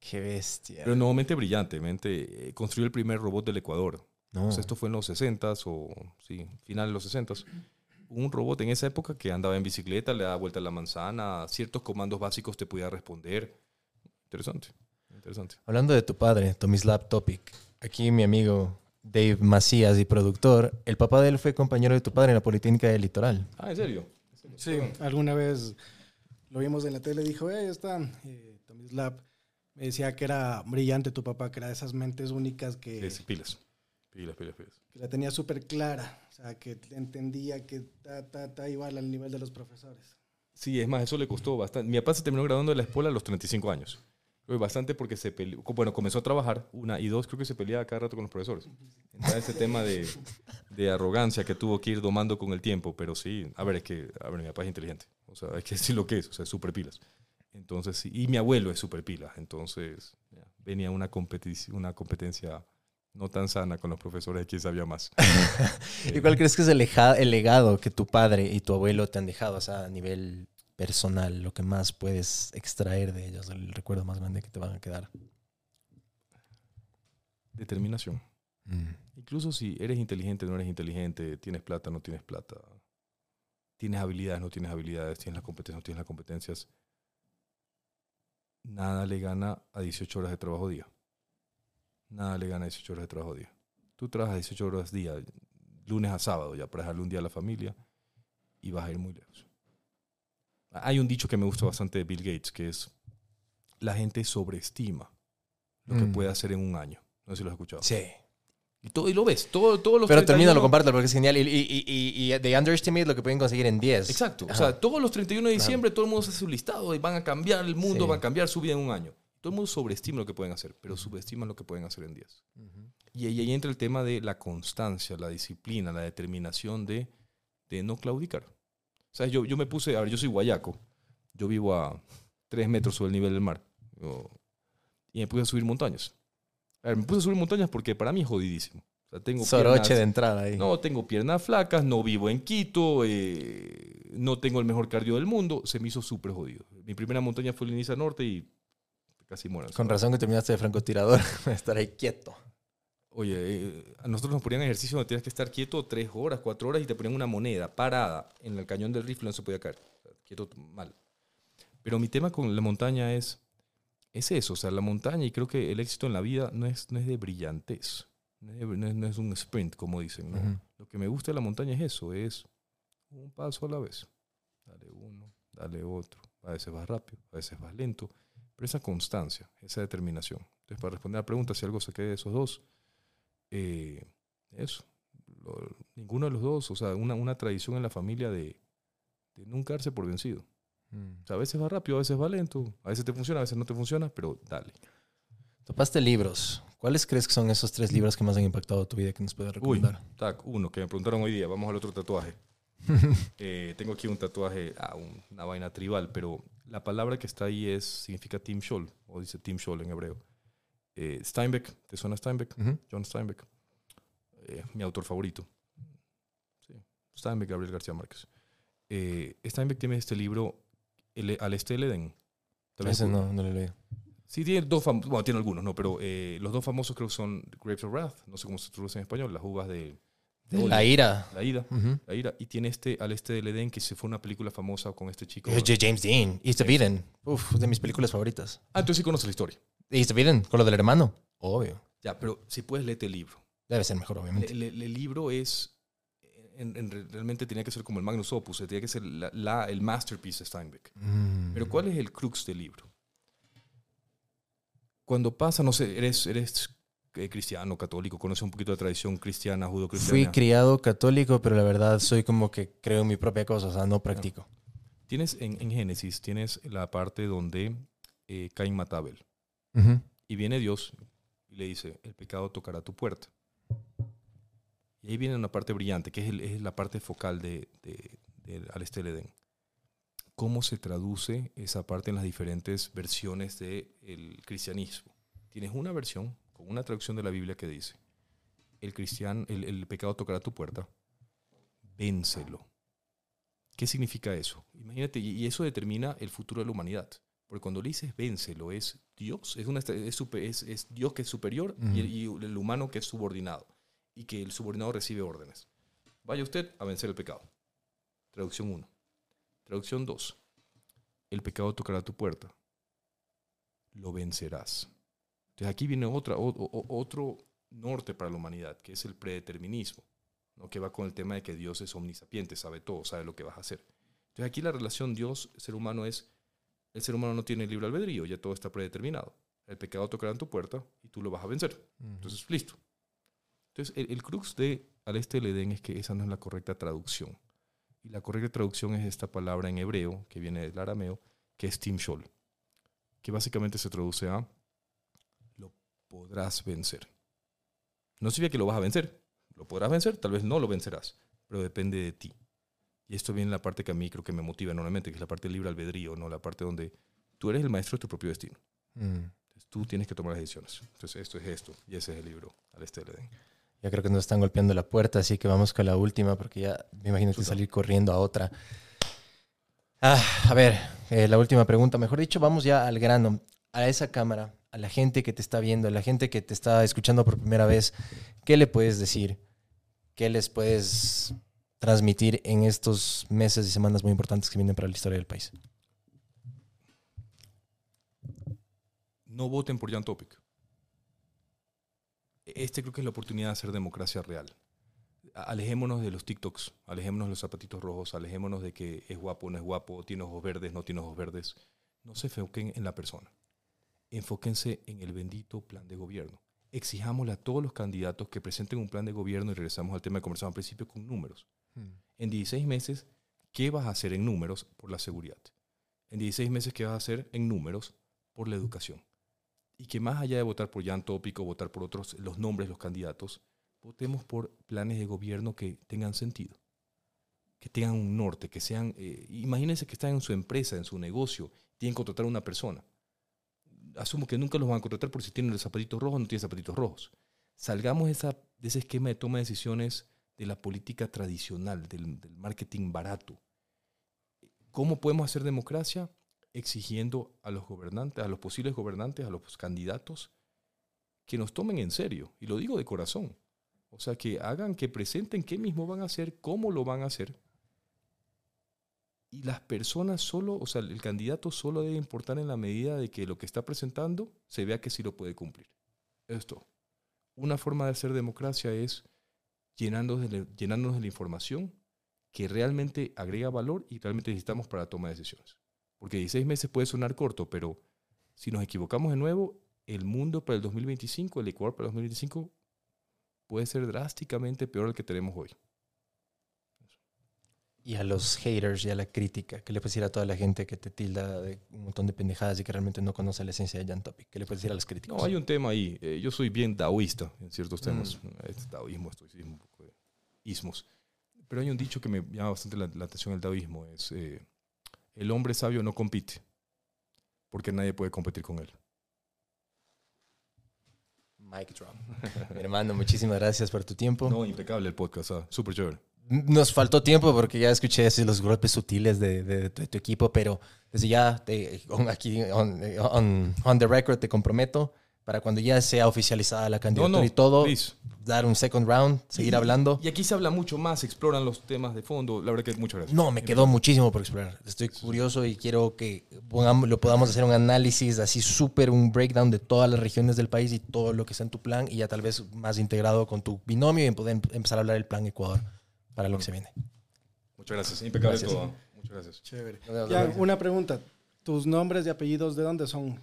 Qué bestia. Pero nuevamente brillantemente, eh, construyó el primer robot del Ecuador. no. Esto fue en los 60s o sí, final de los 60s. Un robot en esa época que andaba en bicicleta, le daba vuelta a la manzana, ciertos comandos básicos te podía responder. Interesante, interesante. Hablando de tu padre, Tomislav Topic, aquí mi amigo Dave Macías y productor, el papá de él fue compañero de tu padre en la Politécnica del Litoral. Ah, ¿en serio? Sí, alguna vez lo vimos en la tele, dijo, eh, está eh, Tomislav. Me decía que era brillante tu papá, que era de esas mentes únicas que, Sí, pilas. Pilas, pilas, pilas. que la tenía súper clara. O sea, que entendía que ta, ta, ta, igual al nivel de los profesores. Sí, es más, eso le costó bastante. Mi papá se terminó graduando de la escuela a los 35 años. Bastante porque se peleó, bueno, comenzó a trabajar, una, y dos, creo que se peleaba cada rato con los profesores. Entonces, ese tema de, de arrogancia que tuvo que ir domando con el tiempo, pero sí, a ver, es que, a ver, mi papá es inteligente, o sea, hay que decir lo que es, o sea, es súper pilas. Entonces, sí, y mi abuelo es súper pilas, entonces ya, venía una, competici- una competencia no tan sana con los profesores de quién sabía más. ¿Y cuál crees que es el, el legado que tu padre y tu abuelo te han dejado, o sea, a nivel personal, lo que más puedes extraer de ellos, el recuerdo más grande que te van a quedar? Determinación. Incluso si eres inteligente, no eres inteligente, tienes plata, no tienes plata, tienes habilidades, no tienes habilidades, tienes las competencias, no tienes las competencias, nada le gana a 18 horas de trabajo día. Nada le gana a 18 horas de trabajo día. Tú trabajas 18 horas día, lunes a sábado, ya para dejarle un día a la familia y vas a ir muy lejos. Hay un dicho que me gusta bastante de Bill Gates, que es, la gente sobreestima lo que Mm. puede hacer en un año. No sé si lo has escuchado. Sí. Y, todo, y lo ves, todo, todos los Pero 31 termínalo, compártelo porque es genial. Y, y, y, y de underestimate lo que pueden conseguir en 10. Exacto. O Ajá. sea, todos los 31 de diciembre todo el mundo hace su listado y van a cambiar el mundo, Sí. van a cambiar su vida en un año. Todo el mundo sobreestima lo que pueden hacer, pero subestiman lo que pueden hacer en 10. Ujú. Y ahí, ahí entra el tema de la constancia, la disciplina, la determinación de, de no claudicar. Sea, yo, yo me puse, a ver, yo soy guayaco, yo vivo a 3 metros sobre el nivel del mar yo- y me puse a subir montañas. A ver, me puse a subir montañas porque para mí es jodidísimo. O sea, tengo Soroche piernas- de entrada ahí. No, tengo piernas flacas, no vivo en Quito, eh, no tengo el mejor cardio del mundo. Se me hizo súper jodido. Mi primera montaña fue el Iniza Norte y casi muero. Con razón que terminaste de francotirador. Estar ahí quieto. Oye, eh, a nosotros nos ponían ejercicio donde tenías que estar quieto tres horas, cuatro horas y te ponían una moneda parada en el cañón del rifle, no se podía caer. Quieto mal. Pero mi tema con la montaña es, es eso, o sea, la montaña y creo que el éxito en la vida no es, no es de brillantez, no es, no es- no es un sprint, como dicen. ¿no? Ujú. Lo que me gusta de la montaña es eso, es un paso a la vez. Dale uno, dale otro. A veces vas rápido, a veces vas lento. Pero esa constancia, esa determinación. Entonces, para responder a la pregunta, si algo se quede de esos dos, eh, eso. Lo- ninguno de los dos, o sea, una, una tradición en la familia de, de nunca darse por vencido. Mm. O sea, a veces va rápido, a veces va lento, a veces te funciona, a veces no te funciona, pero dale. Topaste libros. ¿Cuáles crees que son esos tres libros que más han impactado tu vida que nos puedes Uy, recomendar? tac, uno que me preguntaron hoy día, vamos al otro tatuaje. Eh, tengo aquí un tatuaje, ah, un- una vaina tribal, pero la palabra que está ahí es, significa Tim Scholl, o dice Tim Scholl en hebreo. Eh, Steinbeck, ¿te suena Steinbeck? John Steinbeck, eh, mi autor favorito. Sí, Steinbeck, Gabriel García Márquez. Eh, Steinbeck tiene este libro, El- Al Este del Edén. Ese no, no lo he leído. Sí, tiene dos famosos, bueno, tiene algunos, no, pero eh, los dos famosos creo que son Grapes of Wrath, no sé cómo se traduce en español, las uvas de, De la ira. la ira. La ira. Y tiene este Al Este del Edén, que se fue una película famosa con este chico. Es James Dean. East of Eden. Uf, es de mis películas favoritas. Ah, entonces sí conoces la historia. East of Eden, con lo del hermano. Obvio. Ya, pero si puedes leerte el libro. Debe ser mejor, obviamente. El, libro es. en- en- realmente tenía que ser como el Magnus Opus, tenía que ser la- la- el masterpiece de Steinbeck. Mm. Pero ¿cuál es el crux del libro? Cuando pasa, no sé, eres, eres eh, cristiano, católico, conoces un poquito de tradición cristiana, Fui judo-cristiana. criado católico, pero la verdad soy como que creo en mi propia cosa, o sea, no practico. Tienes en, en Génesis, tienes la parte donde eh, Caín mata a Abel. Y viene Dios, le dice, el pecado tocará tu puerta. Y ahí viene una parte brillante, que es, la parte focal de, de, de Al este Edén. ¿Cómo se traduce esa parte en las diferentes versiones del cristianismo? Tienes una versión con una traducción de la Biblia que dice, el, cristian, el, el pecado tocará tu puerta, vénselo. ¿Qué significa eso? Imagínate, y y eso determina el futuro de la humanidad. Porque cuando le dices vénselo, es Dios, es, una, es, super- es- es Dios que es superior y, el, y el humano que es subordinado. Y que el subordinado recibe órdenes. Vaya usted a vencer el pecado. Traducción 1. Traducción 2. El pecado tocará tu puerta. Lo vencerás. Entonces aquí viene otra, o- o- otro norte para la humanidad, que es el predeterminismo, ¿no? que va con el tema de que Dios es omnisapiente, sabe todo, sabe lo que vas a hacer. Entonces aquí la relación Dios-ser humano es, el ser humano no tiene libre albedrío, ya todo está predeterminado. El pecado tocará en tu puerta y tú lo vas a vencer. Entonces, listo. Entonces, el, el crux de al este del Edén es que esa no es la correcta traducción. Y la correcta traducción es esta palabra en hebreo, que viene del arameo, que es timshol, que básicamente se traduce a lo podrás vencer. No significa que lo vas a vencer. Lo podrás vencer, tal vez no lo vencerás, pero depende de ti. Y esto viene en la parte que a mí creo que me motiva enormemente, que es la parte del libre albedrío, ¿no? la parte donde tú eres el maestro de tu propio destino. Mm. Entonces, tú tienes que tomar las decisiones. Entonces, esto es esto, y ese es el libro, al este del Edén. Ya creo que nos están golpeando la puerta, así que vamos con la última, porque ya me imagino que salir corriendo a otra. Ah, a ver, eh, la última pregunta. Mejor dicho, vamos ya al grano, a esa cámara, a la gente que te está viendo, a la gente que te está escuchando por primera vez. ¿Qué le puedes decir? ¿Qué les puedes transmitir en estos meses y semanas muy importantes que vienen para la historia del país? no voten por Jan Topic. Este creo que es la oportunidad de hacer democracia real. Alejémonos de los TikToks, alejémonos de los zapatitos rojos, alejémonos de que es guapo, no es guapo, tiene ojos verdes, no tiene ojos verdes. No se enfoquen en la persona. Enfóquense en el bendito plan de gobierno. Exijámosle a todos los candidatos que presenten un plan de gobierno y regresamos al tema que conversamos al principio con números. En 16 meses, ¿qué vas a hacer en números por la seguridad? En 16 meses, ¿qué vas a hacer en números por la educación? Y que más allá de votar por Jan Tópico, votar por otros, los nombres, los candidatos, votemos por planes de gobierno que tengan sentido, que tengan un norte, que sean, eh, imagínense que están en su empresa, en su negocio, tienen que contratar a una persona. Asumo que nunca los van a contratar por si tienen los zapatitos rojos o no tienen zapatitos rojos. Salgamos esa, de ese esquema de toma de decisiones de la política tradicional, del, marketing barato. ¿Cómo podemos hacer democracia? Exigiendo a los gobernantes, a los posibles gobernantes, a los candidatos, que nos tomen en serio. Y lo digo de corazón. O sea, que hagan, que presenten qué mismo van a hacer, cómo lo van a hacer. Y las personas solo, o sea, el candidato solo debe importar en la medida de que lo que está presentando se vea que sí lo puede cumplir. Eso es todo. Una forma de hacer democracia es llenándonos de, llenándonos de la información que realmente agrega valor y realmente necesitamos para la toma de decisiones. Porque 16 meses puede sonar corto, pero si nos equivocamos de nuevo, el mundo para el 2025, el Ecuador para el 2025, puede ser drásticamente peor al que tenemos hoy. Y a los haters y a la crítica, ¿qué le puedes decir a toda la gente que te tilda de un montón de pendejadas y que realmente no conoce la esencia de Jan Topic? ¿Qué le puedes decir a los críticos? No, hay un tema ahí. Eh, yo soy bien daoísta en ciertos temas. Es taoísmo, estoicismo, un poco de ismos. Pero hay un dicho que me llama bastante la, la atención el taoísmo. Es, eh, el hombre sabio no compite, porque nadie puede competir con él. Mic drop. Mi hermano, muchísimas gracias por tu tiempo. No, impecable el podcast, ah, súper chévere. Nos faltó tiempo porque ya escuché así los golpes sutiles de, de- de tu equipo, pero desde ya te- on- aquí on, on- on the record te comprometo para cuando ya sea oficializada la candidatura no, y todo, please. dar un second round, seguir hablando. Y aquí se habla mucho más, exploran los temas de fondo. La verdad que muchas gracias. No, me quedó muchísimo por explorar. Estoy curioso y quiero que pongamos- lo podamos hacer un análisis así súper, un breakdown de todas las regiones del país y todo lo que está en tu plan y ya tal vez más integrado con tu binomio y poder em- empezar a hablar del plan Ecuador para lo que se viene. Muchas gracias. Impecable Gracias. todo. Muchas gracias. Chévere. Ya, una pregunta. ¿Tus nombres y apellidos de dónde son?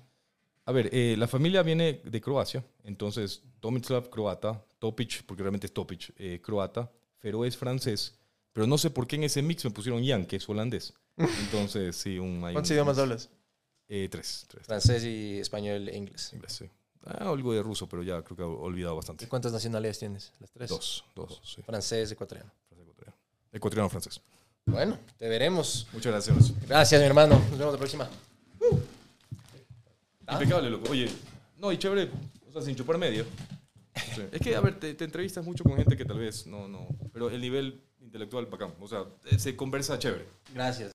A ver, eh, la familia viene de Croacia, entonces Tomislav croata, Topic, porque realmente es Topic, eh, croata, Fero es francés, pero no sé por qué en ese mix me pusieron Jan, que es holandés. Entonces, sí, un... hay ¿Cuántos un idiomas hablas? Eh, tres, tres. Francés y español e inglés. Inglés, sí. Ah, algo de ruso, pero ya creo que he olvidado ¿Y bastante. cuántas nacionalidades tienes? Las tres. Dos, dos, sí. Francés, ecuatoriano. Ecuatoriano. Francés. Bueno, te veremos. Muchas gracias. Gracias, mi hermano. Nos vemos la próxima. Impecable, loco. Oye, no, y chévere, o sea, sin chupar medio. Sí. Es que, a ver, te, te entrevistas mucho con gente que tal vez no, no. Pero el nivel intelectual, bacán. O sea, eh, se conversa chévere. Gracias.